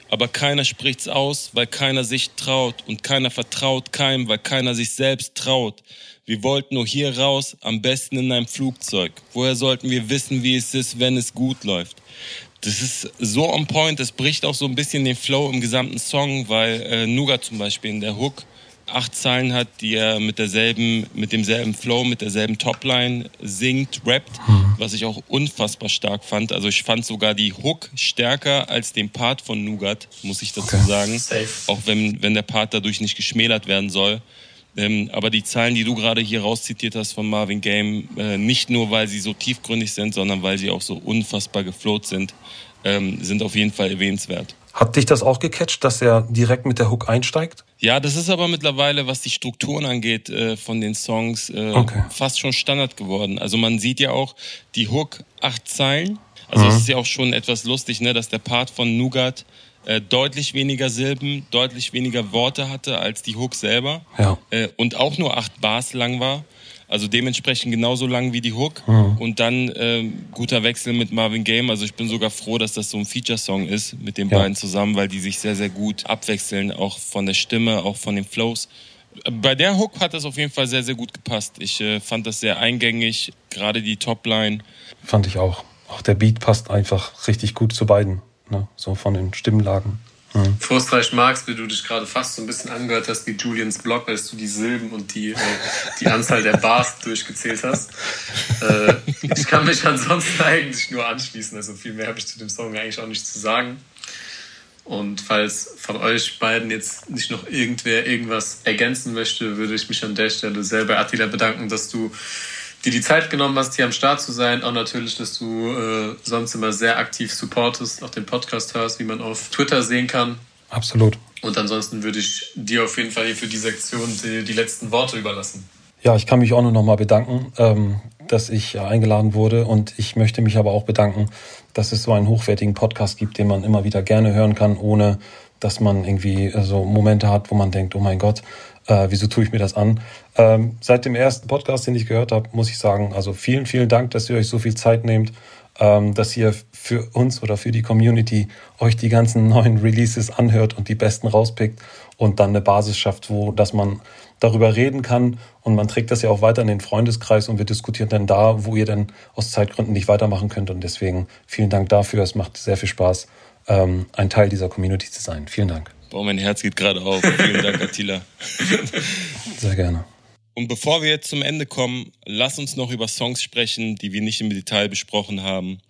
Aber keiner spricht's aus, weil keiner sich traut und keiner vertraut keinem, weil keiner sich selbst traut. Wir wollten nur hier raus, am besten in einem Flugzeug. Woher sollten wir wissen, wie es ist, wenn es gut läuft? Das ist so on point, es bricht auch so ein bisschen den Flow im gesamten Song, weil äh, Nuga zum Beispiel in der Hook acht Zeilen hat, die er mit derselben, mit demselben Flow, mit derselben Topline singt, rappt, mhm. was ich auch unfassbar stark fand. Also ich fand sogar die Hook stärker als den Part von Nougat, muss ich dazu okay. sagen. Safe. Auch wenn, wenn der Part dadurch nicht geschmälert werden soll. Ähm, aber die Zahlen, die du gerade hier rauszitiert hast von Marvin Game, äh, nicht nur, weil sie so tiefgründig sind, sondern weil sie auch so unfassbar gefloht sind, ähm, sind auf jeden Fall erwähnenswert. Hat dich das auch gecatcht, dass er direkt mit der Hook einsteigt? Ja, das ist aber mittlerweile, was die Strukturen angeht, äh, von den Songs äh, okay. fast schon Standard geworden. Also man sieht ja auch die Hook acht Zeilen. Also es mhm. ist ja auch schon etwas lustig, ne, dass der Part von Nougat äh, deutlich weniger Silben, deutlich weniger Worte hatte als die Hook selber. Ja. Äh, und auch nur acht Bars lang war. Also dementsprechend genauso lang wie die Hook. Mhm. Und dann äh, guter Wechsel mit Marvin Game. Also ich bin sogar froh, dass das so ein Feature-Song ist mit den ja. beiden zusammen, weil die sich sehr, sehr gut abwechseln, auch von der Stimme, auch von den Flows. Bei der Hook hat das auf jeden Fall sehr, sehr gut gepasst. Ich äh, fand das sehr eingängig, gerade die Topline. Fand ich auch. Auch der Beat passt einfach richtig gut zu beiden, ne? so von den Stimmlagen. Mhm. Frustreich magst, wie du dich gerade fast so ein bisschen angehört hast wie Julians Blog, als du die Silben und die, äh, die Anzahl der Bars durchgezählt hast. Äh, ich kann mich ansonsten eigentlich nur anschließen. Also viel mehr habe ich zu dem Song eigentlich auch nicht zu sagen. Und falls von euch beiden jetzt nicht noch irgendwer irgendwas ergänzen möchte, würde ich mich an der Stelle sehr bei Attila bedanken, dass du dir die Zeit genommen hast, hier am Start zu sein. Auch natürlich, dass du äh, sonst immer sehr aktiv supportest, auch den Podcast hörst, wie man auf Twitter sehen kann. Absolut. Und ansonsten würde ich dir auf jeden Fall hier für die Sektion die, die letzten Worte überlassen. Ja, ich kann mich auch nur noch mal bedanken, ähm, dass ich eingeladen wurde. Und ich möchte mich aber auch bedanken, dass es so einen hochwertigen Podcast gibt, den man immer wieder gerne hören kann, ohne dass man irgendwie so Momente hat, wo man denkt, oh mein Gott, äh, wieso tue ich mir das an? Ähm, seit dem ersten Podcast, den ich gehört habe, muss ich sagen, also vielen, vielen Dank, dass ihr euch so viel Zeit nehmt, ähm, dass ihr für uns oder für die Community euch die ganzen neuen Releases anhört und die besten rauspickt und dann eine Basis schafft, wo dass man darüber reden kann und man trägt das ja auch weiter in den Freundeskreis und wir diskutieren dann da, wo ihr dann aus Zeitgründen nicht weitermachen könnt und deswegen vielen Dank dafür. Es macht sehr viel Spaß, ähm, ein Teil dieser Community zu sein. Vielen Dank. Boah, mein Herz geht gerade auf. Vielen Dank, Attila. Sehr gerne. Und bevor wir jetzt zum Ende kommen, lass uns noch über Songs sprechen, die wir nicht im Detail besprochen haben.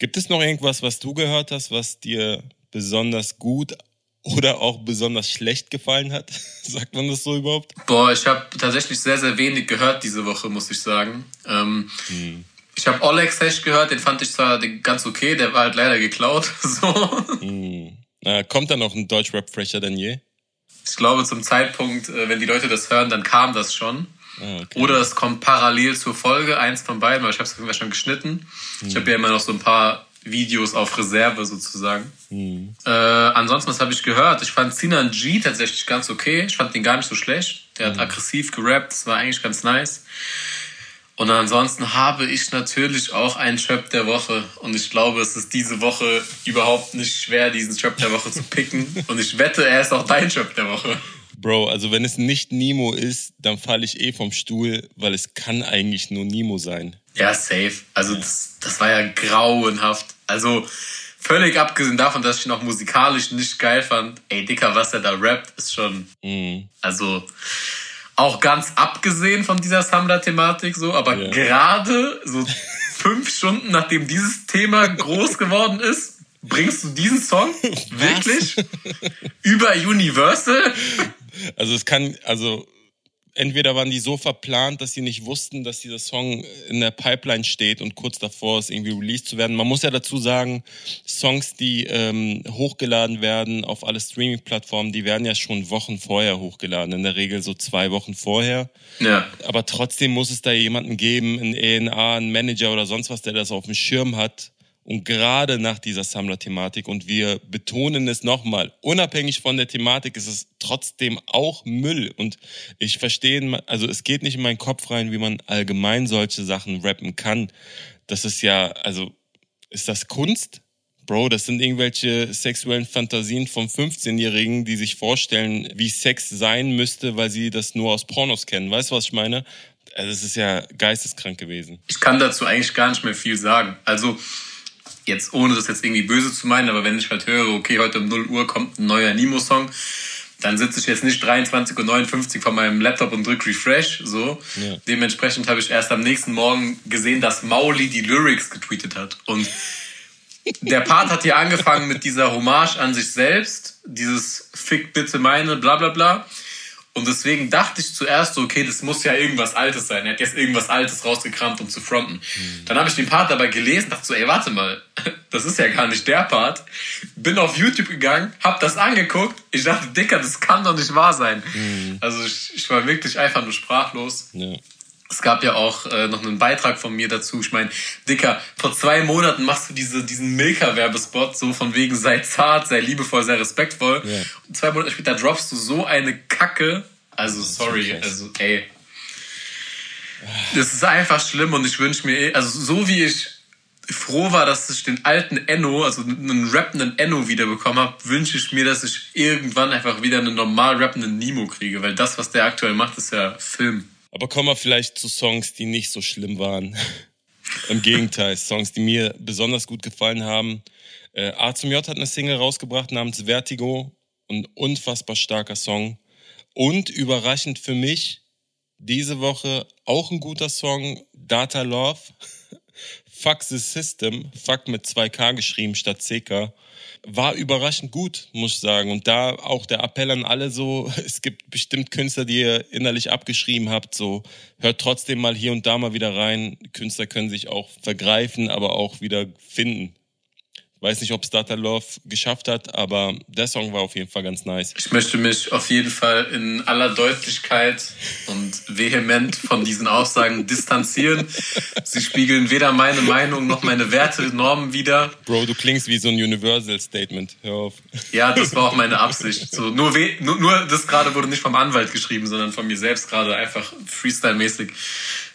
Gibt es noch irgendwas, was du gehört hast, was dir besonders gut oder auch besonders schlecht gefallen hat? Sagt man das so überhaupt? Boah, ich habe tatsächlich sehr, sehr wenig gehört diese Woche, muss ich sagen. Ähm, hm. Ich habe Oleg Sesh gehört, den fand ich zwar ganz okay, der war halt leider geklaut. So. Hm. Äh, kommt da noch ein Deutschrap fresher denn je? Ich glaube, zum Zeitpunkt, äh, wenn die Leute das hören, dann kam das schon. Ah, okay. Oder es kommt parallel zur Folge, eins von beiden, weil ich habe es schon geschnitten. Hm. Ich habe ja immer noch so ein paar Videos auf Reserve sozusagen. Hm. Äh, ansonsten, was habe ich gehört? Ich fand Sinan G tatsächlich ganz okay. Ich fand den gar nicht so schlecht. Der hm. hat aggressiv gerappt, das war eigentlich ganz nice. Und ansonsten habe ich natürlich auch einen Trap der Woche. Und ich glaube, es ist diese Woche überhaupt nicht schwer, diesen Trap der Woche zu picken. Und ich wette, er ist auch dein Trap der Woche. Bro, also wenn es nicht Nemo ist, dann falle ich eh vom Stuhl, weil es kann eigentlich nur Nemo sein. Ja, safe. Also das, das war ja grauenhaft. Also völlig abgesehen davon, dass ich ihn auch musikalisch nicht geil fand. Ey, Dicker, was er da rappt, ist schon... Mhm. Also auch ganz abgesehen von dieser Samra-Thematik so, aber yeah. gerade so fünf Stunden nachdem dieses Thema groß geworden ist, bringst du diesen Song wirklich über Universal? Also es kann, also entweder waren die so verplant, dass sie nicht wussten, dass dieser Song in der Pipeline steht und kurz davor ist, irgendwie released zu werden. Man muss ja dazu sagen, Songs, die ähm, hochgeladen werden auf alle Streaming-Plattformen, die werden ja schon Wochen vorher hochgeladen, in der Regel so zwei Wochen vorher. Ja. Aber trotzdem muss es da jemanden geben, ein ENA, ein Manager oder sonst was, der das auf dem Schirm hat, und gerade nach dieser Sammler-Thematik, und wir betonen es nochmal, unabhängig von der Thematik ist es trotzdem auch Müll. Und ich verstehe, also es geht nicht in meinen Kopf rein, wie man allgemein solche Sachen rappen kann. Das ist ja, also, ist das Kunst? Bro, das sind irgendwelche sexuellen Fantasien von 15-Jährigen, die sich vorstellen, wie Sex sein müsste, weil sie das nur aus Pornos kennen. Weißt du, was ich meine? Also, es ist ja geisteskrank gewesen. Ich kann dazu eigentlich gar nicht mehr viel sagen. Also, jetzt ohne das jetzt irgendwie böse zu meinen, aber wenn ich halt höre, okay, heute um 0 Uhr kommt ein neuer Nemo-Song, dann sitze ich jetzt nicht 23.59 Uhr vor meinem Laptop und drücke Refresh. So. Ja. Dementsprechend habe ich erst am nächsten Morgen gesehen, dass Mauli die Lyrics getweetet hat. Und der Part hat hier angefangen mit dieser Hommage an sich selbst, dieses Fick bitte meine, bla bla bla. Und deswegen dachte ich zuerst so, okay, das muss ja irgendwas Altes sein. Er hat jetzt irgendwas Altes rausgekramt, um zu fronten. Mhm. Dann habe ich den Part dabei gelesen, dachte so, ey, warte mal, das ist ja gar nicht der Part. Bin auf YouTube gegangen, hab das angeguckt. Ich dachte, Dicker, das kann doch nicht wahr sein. Mhm. Also ich, ich, war wirklich einfach nur sprachlos. Ja. Es gab ja auch äh, noch einen Beitrag von mir dazu. Ich meine, Dicker, vor zwei Monaten machst du diese, diesen Milka-Werbespot, so von wegen sei zart, sei liebevoll, sei respektvoll. Yeah. Und zwei Monate später droppst du so eine Kacke. Also, sorry, also, ey. Das ist einfach schlimm und ich wünsche mir, also so wie ich froh war, dass ich den alten Enno, also einen rappenden Enno wiederbekommen habe, wünsche ich mir, dass ich irgendwann einfach wieder einen normal rappenden Nemo kriege, weil das, was der aktuell macht, ist ja Film. Aber kommen wir vielleicht zu Songs, die nicht so schlimm waren. Im Gegenteil, Songs, die mir besonders gut gefallen haben. Äh, A zum J hat eine Single rausgebracht namens Vertigo. Ein unfassbar starker Song. Und überraschend für mich, diese Woche auch ein guter Song, Data Love. Fuck the System. Fuck mit 2K geschrieben statt CK war überraschend gut, muss ich sagen. Und da auch der Appell an alle so, es gibt bestimmt Künstler, die ihr innerlich abgeschrieben habt, so hört trotzdem mal hier und da mal wieder rein. Künstler können sich auch vergreifen, aber auch wieder finden. Weiß nicht, ob es Data Love geschafft hat, aber der Song war auf jeden Fall ganz nice. Ich möchte mich auf jeden Fall in aller Deutlichkeit und vehement von diesen Aussagen distanzieren. Sie spiegeln weder meine Meinung noch meine Werte, Normen wider. Bro, du klingst wie so ein Universal Statement. Hör auf. Ja, das war auch meine Absicht. So, nur, nur, nur das gerade wurde nicht vom Anwalt geschrieben, sondern von mir selbst gerade einfach freestyle-mäßig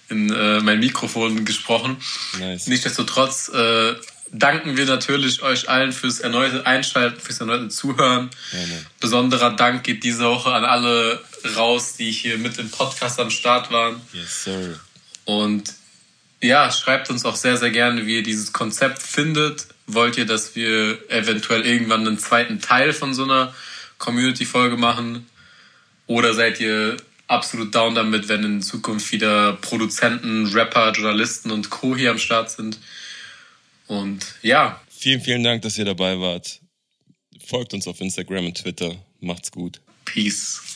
in äh, mein Mikrofon gesprochen. Nice. Nichtsdestotrotz äh, danken wir natürlich euch allen fürs erneute Einschalten, fürs erneute Zuhören. Ja, Besonderer Dank geht diese Woche an alle raus, die hier mit im Podcast am Start waren. Yes, sir. Und ja, schreibt uns auch sehr, sehr gerne, wie ihr dieses Konzept findet. Wollt ihr, dass wir eventuell irgendwann einen zweiten Teil von so einer Community-Folge machen? Oder seid ihr absolut down damit, wenn in Zukunft wieder Produzenten, Rapper, Journalisten und Co. hier am Start sind? Und ja. Vielen, vielen Dank, dass ihr dabei wart. Folgt uns auf Instagram und Twitter. Macht's gut. Peace.